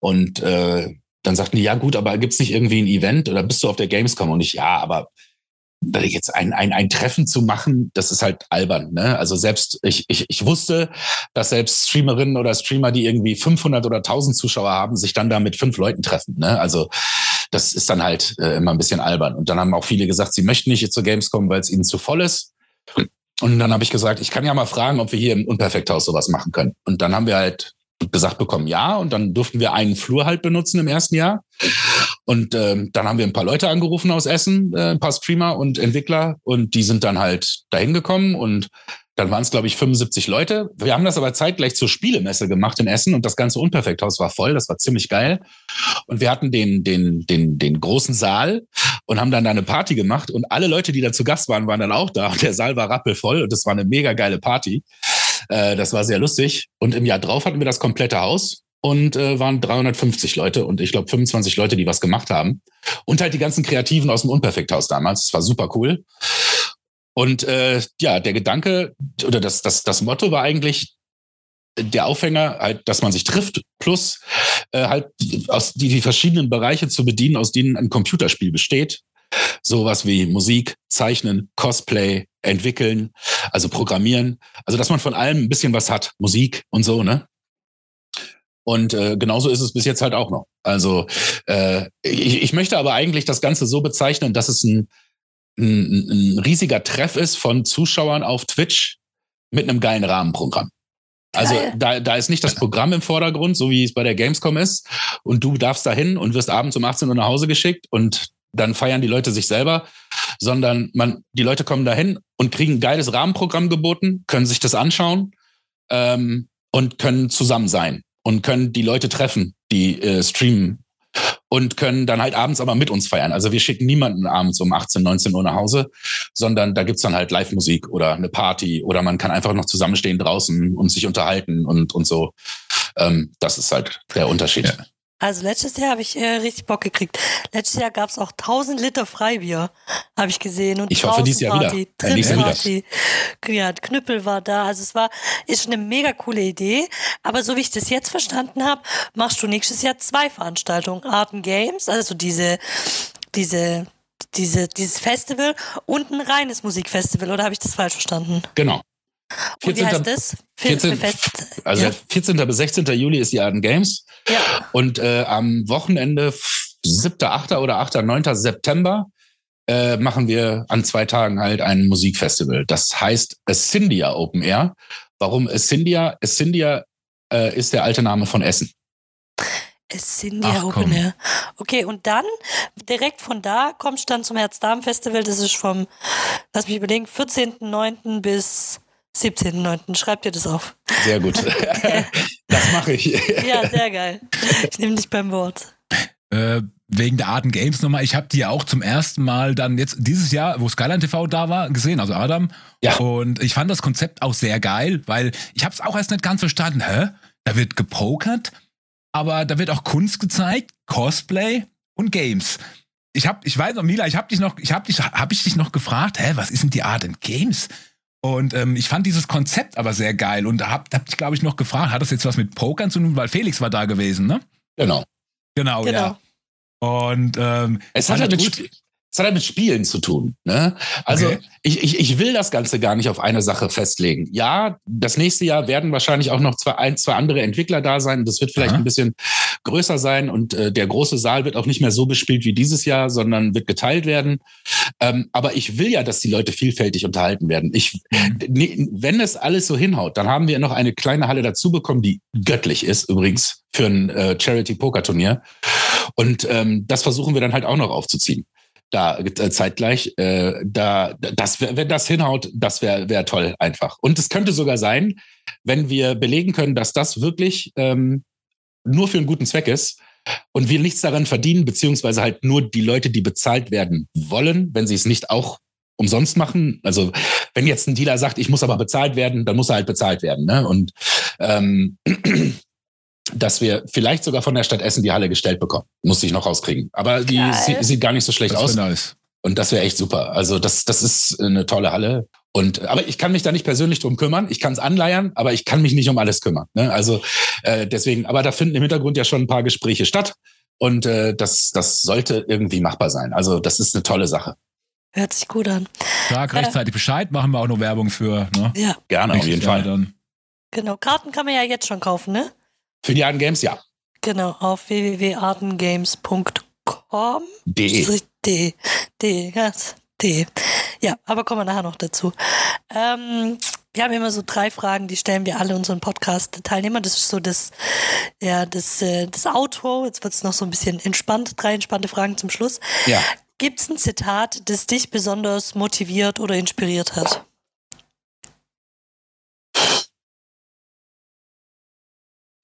Und äh, dann sagten die, ja gut, aber gibt's nicht irgendwie ein Event oder bist du auf der Gamescom? Und ich, ja, aber jetzt ein, ein, ein Treffen zu machen, das ist halt albern. Ne? Also selbst, ich, ich, ich wusste, dass selbst Streamerinnen oder Streamer, die irgendwie 500 oder 1000 Zuschauer haben, sich dann da mit fünf Leuten treffen. Ne? Also das ist dann halt äh, immer ein bisschen albern. Und dann haben auch viele gesagt, sie möchten nicht zur Gamescom, weil es ihnen zu voll ist. Und dann habe ich gesagt, ich kann ja mal fragen, ob wir hier im Unperfekthaus sowas machen können. Und dann haben wir halt gesagt bekommen, ja. Und dann durften wir einen Flur halt benutzen im ersten Jahr. Und ähm, dann haben wir ein paar Leute angerufen aus Essen, äh, ein paar Streamer und Entwickler. Und die sind dann halt dahin gekommen und dann waren es, glaube ich, 75 Leute. Wir haben das aber zeitgleich zur Spielemesse gemacht in Essen und das ganze Unperfekthaus war voll. Das war ziemlich geil. Und wir hatten den, den, den, den großen Saal und haben dann da eine Party gemacht und alle Leute, die da zu Gast waren, waren dann auch da. Und der Saal war rappelvoll und das war eine mega geile Party. Äh, das war sehr lustig. Und im Jahr drauf hatten wir das komplette Haus und äh, waren 350 Leute und ich glaube 25 Leute, die was gemacht haben. Und halt die ganzen Kreativen aus dem Unperfekthaus damals. Das war super cool. Und äh, ja, der Gedanke oder das, das, das Motto war eigentlich, der Aufhänger, halt, dass man sich trifft, plus äh, halt aus die, die verschiedenen Bereiche zu bedienen, aus denen ein Computerspiel besteht. Sowas wie Musik, Zeichnen, Cosplay, entwickeln, also programmieren. Also dass man von allem ein bisschen was hat, Musik und so, ne? Und äh, genauso ist es bis jetzt halt auch noch. Also äh, ich, ich möchte aber eigentlich das Ganze so bezeichnen, dass es ein, ein, ein riesiger Treff ist von Zuschauern auf Twitch mit einem geilen Rahmenprogramm. Also da, da ist nicht das Programm im Vordergrund, so wie es bei der Gamescom ist. Und du darfst da hin und wirst abends um 18 Uhr nach Hause geschickt und dann feiern die Leute sich selber, sondern man, die Leute kommen dahin und kriegen ein geiles Rahmenprogramm geboten, können sich das anschauen ähm, und können zusammen sein und können die Leute treffen, die äh, streamen und können dann halt abends aber mit uns feiern. Also wir schicken niemanden abends um 18, 19 Uhr nach Hause, sondern da gibt's dann halt Live-Musik oder eine Party oder man kann einfach noch zusammenstehen draußen und sich unterhalten und, und so. Ähm, das ist halt der Unterschied. Ja. Also letztes Jahr habe ich äh, richtig Bock gekriegt. Letztes Jahr gab es auch 1000 Liter Freibier, habe ich gesehen. Und Ich hoffe, dieses Jahr wieder. Draußenparty, Ja, Knüppel war da. Also es war, ist eine mega coole Idee. Aber so wie ich das jetzt verstanden habe, machst du nächstes Jahr zwei Veranstaltungen. Art and Games, also diese, diese, diese, dieses Festival und ein reines Musikfestival. Oder habe ich das falsch verstanden? Genau. Und wie 14. heißt das? Für, 14. für Fest, Also ja. 14. bis 16. Juli ist die Arden Games. ja. Und äh, am Wochenende, 7., 8. oder 8., 9. September, äh, machen wir an zwei Tagen halt ein Musikfestival. Das heißt Ascendia Open Air. Warum Ascendia? Ascendia äh, ist der alte Name von Essen. Es sind ja Open. Air. Okay, und dann direkt von da kommst du dann zum Herz-Darm-Festival. Das ist vom, lass mich überlegen, 14.09. bis 17.09. Schreib dir das auf. Sehr gut. das mache ich. Ja, sehr geil. Ich nehme dich beim Wort. Äh, wegen der Arten Games nochmal. Ich habe die ja auch zum ersten Mal dann jetzt dieses Jahr, wo Skyline TV da war, gesehen, also Adam. Ja. Und ich fand das Konzept auch sehr geil, weil ich habe es auch erst nicht ganz verstanden. Hä? Da wird gepokert, aber da wird auch Kunst gezeigt, Cosplay und Games. Ich hab, ich weiß noch, Mila, ich habe dich noch, ich habe dich, habe ich dich noch gefragt, hä, was ist denn die Art in Games? Und ähm, ich fand dieses Konzept aber sehr geil und hab, hab glaube ich, noch gefragt, hat das jetzt was mit Pokern zu tun, weil Felix war da gewesen, ne? Genau. Genau, Genau. ja. Und ähm, Es hat halt mit. Sp- es hat halt mit Spielen zu tun. Ne? Also Okay. ich, ich, ich will das Ganze gar nicht auf eine Sache festlegen. Ja, das nächste Jahr werden wahrscheinlich auch noch zwei, ein, zwei andere Entwickler da sein. Das wird vielleicht Aha. ein bisschen größer sein und äh, der große Saal wird auch nicht mehr so bespielt wie dieses Jahr, sondern wird geteilt werden. Ähm, aber ich will ja, dass die Leute vielfältig unterhalten werden. Ich, Mhm. wenn es alles so hinhaut, dann haben wir noch eine kleine Halle dazu bekommen, die göttlich ist übrigens für ein äh, Charity-Poker-Turnier. Und ähm, das versuchen wir dann halt auch noch aufzuziehen. Da äh, zeitgleich, äh, da, das, wenn das hinhaut, das wäre wär toll einfach. Und es könnte sogar sein, wenn wir belegen können, dass das wirklich ähm, nur für einen guten Zweck ist und wir nichts daran verdienen, beziehungsweise halt nur die Leute, die bezahlt werden wollen, wenn sie es nicht auch umsonst machen. Also wenn jetzt ein Dealer sagt, ich muss aber bezahlt werden, dann muss er halt bezahlt werden. Ne? Und ähm, dass wir vielleicht sogar von der Stadt Essen die Halle gestellt bekommen. Muss ich noch rauskriegen. Aber die sie, sieht gar nicht so schlecht Das aus. nice. Und das wäre echt super. Also das, das ist eine tolle Halle. Und aber ich kann mich da nicht persönlich drum kümmern. Ich kann es anleiern, aber ich kann mich nicht um alles kümmern. Ne? Also äh, deswegen, aber da finden im Hintergrund ja schon ein paar Gespräche statt. Und äh, das, das sollte irgendwie machbar sein. Also das ist eine tolle Sache. Hört sich gut an. Sag rechtzeitig Bescheid, machen wir auch noch Werbung für, ne? Ja, Gerne auf jeden Jahr Fall. Dann. genau. Karten kann man ja jetzt schon kaufen, ne? Für die Arden Games, ja. Genau, auf www.artengames.com. De. D. D. Ja, D. Ja, aber kommen wir nachher noch dazu. Ähm, wir haben immer so drei Fragen, die stellen wir alle unseren Podcast-Teilnehmern. Das ist so das, ja, das, äh, das Outro. Jetzt wird es noch so ein bisschen entspannt. Drei entspannte Fragen zum Schluss. Ja. Gibt es ein Zitat, das dich besonders motiviert oder inspiriert hat?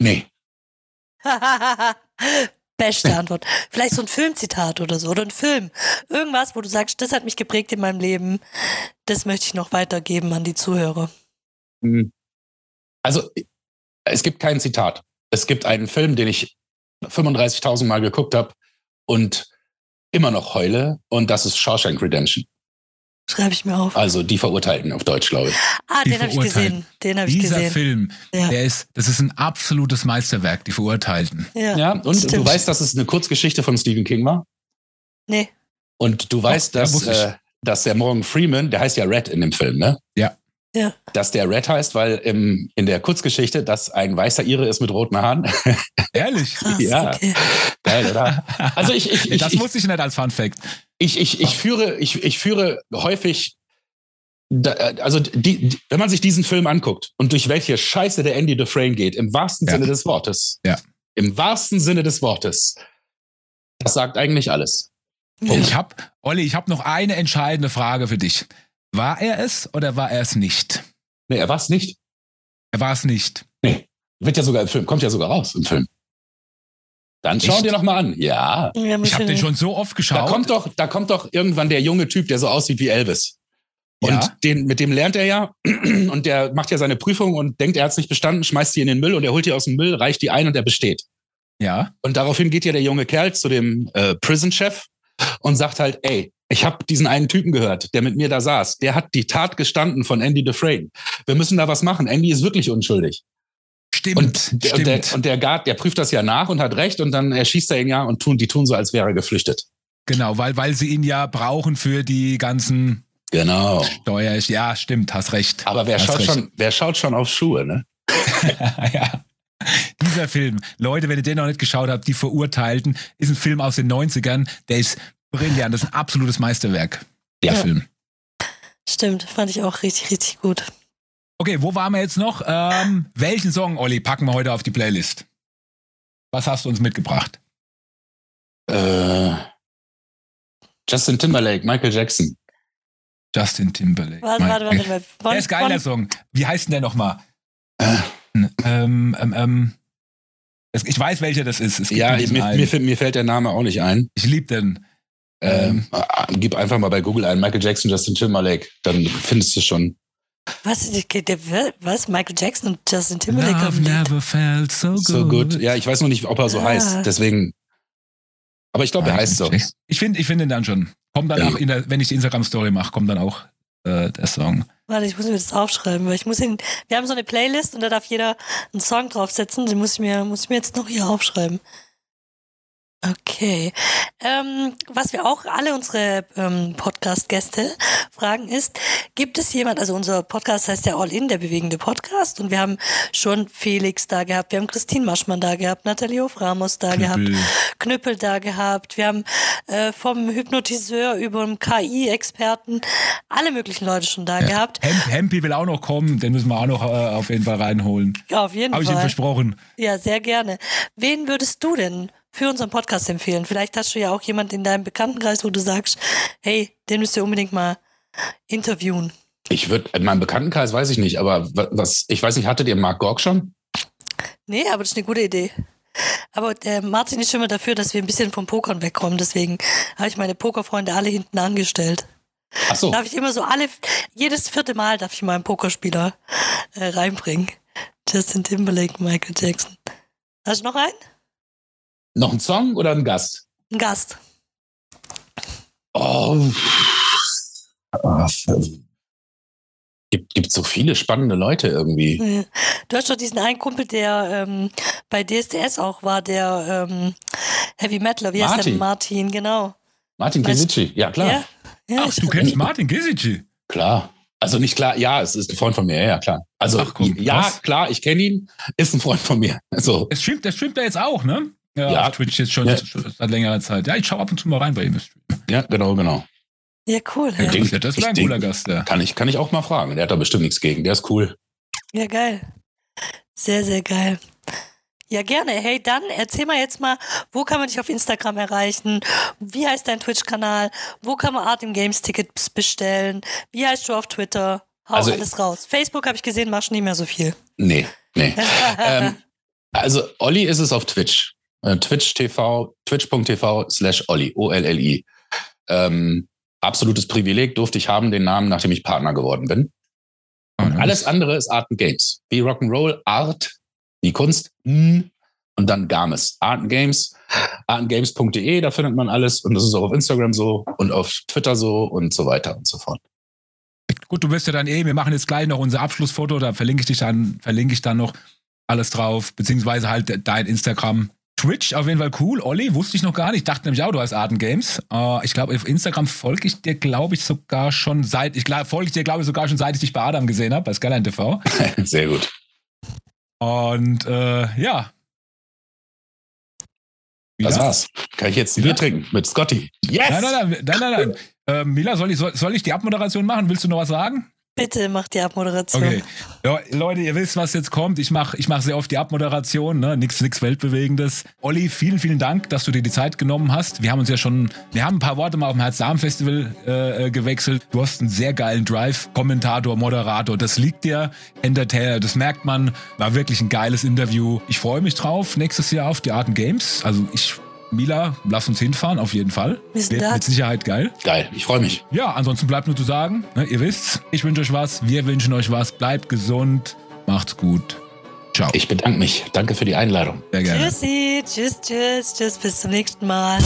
Nee. Beste Antwort. Vielleicht so ein Filmzitat oder so. Oder ein Film. Irgendwas, wo du sagst, das hat mich geprägt in meinem Leben. Das möchte ich noch weitergeben an die Zuhörer. Hm. Also, es gibt kein Zitat. Es gibt einen Film, den ich 35.000 Mal geguckt habe und immer noch heule. Und das ist Shawshank Redemption. Schreibe ich mir auf. Also die Verurteilten auf Deutsch, glaube ich. Ah, Die den habe ich gesehen. Den habe ich Dieser gesehen. Film, Ja. der ist, das ist ein absolutes Meisterwerk, die Verurteilten. Ja. Ja, und du stimmt. weißt, dass es eine Kurzgeschichte von Stephen King war. Nee. Und du weißt, ja, dass, äh, dass der Morgan Freeman, der heißt ja Red in dem Film, ne? Ja. Ja. Dass der Red heißt, weil im, in der Kurzgeschichte, dass ein weißer Ire ist mit roten Haaren. Ehrlich? Krass, Ja. okay. Geil, oder? Also ich, ich, ich, das ich, wusste ich nicht als Fun Fact. Ich, ich, ich führe, ich, ich führe häufig, da, also die, die, wenn man sich diesen Film anguckt und durch welche Scheiße der Andy Dufresne geht, im wahrsten Ja. Sinne des Wortes. Ja. Im wahrsten Sinne des Wortes. Das sagt eigentlich alles. Ja. Ich habe, Olli, ich habe noch eine entscheidende Frage für dich. War er es oder war er es nicht? Nee, er war es nicht. Er war es nicht. Wird ja sogar im Film, kommt ja sogar raus im Film. Dann schau Echt? dir noch mal an. Ja. Ja, Ich habe den schon so oft Da geschaut. kommt doch, da kommt doch irgendwann der junge Typ, der so aussieht wie Elvis. Und Ja. den, mit dem lernt er ja. Und der macht ja seine Prüfung und denkt, er hat es nicht bestanden, schmeißt die in den Müll und er holt die aus dem Müll, reicht die ein und er besteht. ja. Und daraufhin geht ja der junge Kerl zu dem äh, Prison-Chef und sagt halt, ey, ich habe diesen einen Typen gehört, der mit mir da saß. Der hat die Tat gestanden von Andy Dufresne. Wir müssen da was machen. Andy ist wirklich unschuldig. Stimmt. Und, der, und, stimmt. der, und der Guard, der prüft das ja nach und hat recht und dann erschießt er ihn ja und tun, die tun so, als wäre er geflüchtet. genau, weil, weil sie ihn ja brauchen für die ganzen Genau. Steuer. Ja, stimmt, hast recht. Aber wer Hast schaut, recht. schon, wer schaut schon auf Schuhe, ne? ja. Dieser Film, Leute, wenn ihr den noch nicht geschaut habt, die Verurteilten, ist ein Film aus den 90ern, der ist brillant, das ist ein absolutes Meisterwerk, der Ja. Film. Stimmt, fand ich auch richtig, richtig gut. Okay, wo waren wir jetzt noch? Ähm, welchen Song, Olli, packen wir heute auf die Playlist? Was hast du uns mitgebracht? Äh, Justin Timberlake, Michael Jackson. Justin Timberlake. Warte, warte, warte. warte. Von, Der ist geil, der Song. Wie heißt denn der nochmal? Äh, Ähm, ähm, ähm, Ich weiß, welcher das ist. ja, mir, mir, mir, fällt der Name auch nicht ein. Ich liebe den. Ähm, ähm, gib einfach mal bei Google ein Michael Jackson, Justin Timberlake, dann findest du schon. Was, was? Michael Jackson und Justin Timberlake Love never felt so good. So good. Ja, ich weiß noch nicht, ob er so ah. heißt. Deswegen. Aber ich glaube, er heißt so. Ich finde ich find ihn dann schon. Kommt dann ja. auch, der, wenn ich die Instagram-Story mache, kommt dann auch äh, der Song. Warte, ich muss mir das aufschreiben, weil ich muss ihn. Wir haben so eine Playlist und da darf jeder einen Song draufsetzen. Den muss ich mir, muss ich mir jetzt noch hier aufschreiben. Okay. Ähm, was wir auch alle unsere ähm, Podcast-Gäste fragen ist, gibt es jemand, also unser Podcast heißt ja All In, der bewegende Podcast und wir haben schon Felix da gehabt, wir haben Christine Maschmann da gehabt, Nathalie Hoframos da Knüppel. gehabt, Knüppel da gehabt, wir haben äh, vom Hypnotiseur über den KI-Experten alle möglichen Leute schon da ja. gehabt. Hemp, Hempi will auch noch kommen, den müssen wir auch noch äh, auf jeden Fall reinholen. Ja, auf jeden Hab Fall. Habe ich ihm versprochen. Ja, sehr gerne. Wen würdest du denn für unseren Podcast empfehlen? Vielleicht hast du ja auch jemanden in deinem Bekanntenkreis, wo du sagst, hey, den müsst ihr unbedingt mal interviewen. Ich würde, in meinem Bekanntenkreis weiß ich nicht, aber was, ich weiß nicht, hattet ihr Mark Gorg schon? Nee, aber das ist eine gute Idee. Aber der Martin ist schon mal dafür, dass wir ein bisschen vom Pokern wegkommen. Deswegen habe ich meine Pokerfreunde alle hinten angestellt. Ach so. Darf ich immer so alle, jedes vierte Mal darf ich mal einen Pokerspieler äh, reinbringen. Justin Timberlake, Michael Jackson. Hast du noch einen? Noch ein Song oder ein Gast? Ein Gast. Oh. Gibt, gibt so viele spannende Leute irgendwie. Du hast doch diesen einen Kumpel, der ähm, bei DSDS auch war, der ähm, Heavy Metaler, wie Martin. heißt der? Martin, genau. Martin Gisici, ja klar. Ja? Ja, Ach, du kennst Martin Gisici? Klar. Also nicht klar, ja, es ist ein Freund von mir, ja, klar. Also Ach, komm, ja, was? klar, ich kenne ihn, ist ein Freund von mir. Also. Es streamt, der streamt da jetzt auch, ne? Ja, ja, auf Twitch jetzt schon ja. seit längerer Zeit. Ja, ich schaue ab und zu mal rein bei ihm. Ja, genau, genau. Ja, cool. Ja, denk, das wäre ein cooler Gast, ja. Kann ich, kann ich auch mal fragen. Der hat da bestimmt nichts gegen. Der ist cool. Ja, geil. Sehr, sehr geil. Ja, gerne. Hey, dann erzähl mal jetzt mal, wo kann man dich auf Instagram erreichen? Wie heißt dein Twitch-Kanal? Wo kann man Art im Games Tickets bestellen? Wie heißt du auf Twitter? Hau also, alles raus. Facebook habe ich gesehen, machst nicht mehr so viel. Nee, nee. ähm, also Olli ist es auf Twitch. Äh, Twitch TV, twitch.tv slash Olli, O-L-L-I. Ähm, absolutes Privileg durfte ich haben, den Namen, nachdem ich Partner geworden bin. Nice. Alles andere ist Art and Games. Wie Rock'n'Roll, Art, wie Kunst, und dann Games. Art and Games, artandgames.de, da findet man alles und das ist auch auf Instagram so und auf Twitter so und so weiter und so fort. Gut, du wirst ja dann eh, wir machen jetzt gleich noch unser Abschlussfoto, da verlinke ich dich dann, verlinke ich dann noch alles drauf, beziehungsweise halt dein Instagram, Twitch auf jeden Fall cool. Olli, wusste ich noch gar nicht. Ich dachte nämlich auch, du hast Arten Games. Uh, ich glaube, auf Instagram folge ich dir, glaube ich, sogar schon seit, ich folge ich dir, glaube ich, sogar schon seit ich dich bei Adam gesehen habe, bei Skyline TV. Sehr gut. Und äh, ja. Das war's. Kann ich jetzt ein Bier trinken mit Scotty? Yes! Nein, nein, nein, nein, nein. nein. Äh, Mila, soll ich, soll, soll ich die Abmoderation machen? Willst du noch was sagen? Bitte mach die Abmoderation. Okay. Ja, Leute, ihr wisst, was jetzt kommt. Ich mache ich mach sehr oft die Abmoderation, ne? Nichts nix Weltbewegendes. Olli, vielen, vielen Dank, dass du dir die Zeit genommen hast. Wir haben uns ja schon, wir haben ein paar Worte mal auf dem Herz-Darm-Festival äh, gewechselt. Du hast einen sehr geilen Drive, Kommentator, Moderator. Das liegt dir, Entertainer, das merkt man. War wirklich ein geiles Interview. Ich freue mich drauf, nächstes Jahr auf die Arten Games. Also ich Mila, lass uns hinfahren, auf jeden Fall. Wird mit Sicherheit geil. Geil, ich freue mich. Ja, ansonsten bleibt nur zu sagen, ne, ihr wisst, ich wünsche euch was, wir wünschen euch was, bleibt gesund, macht's gut. Ciao. Ich bedanke mich. Danke für die Einladung. Sehr gerne. Tschüssi, tschüss, tschüss, tschüss, bis zum nächsten Mal.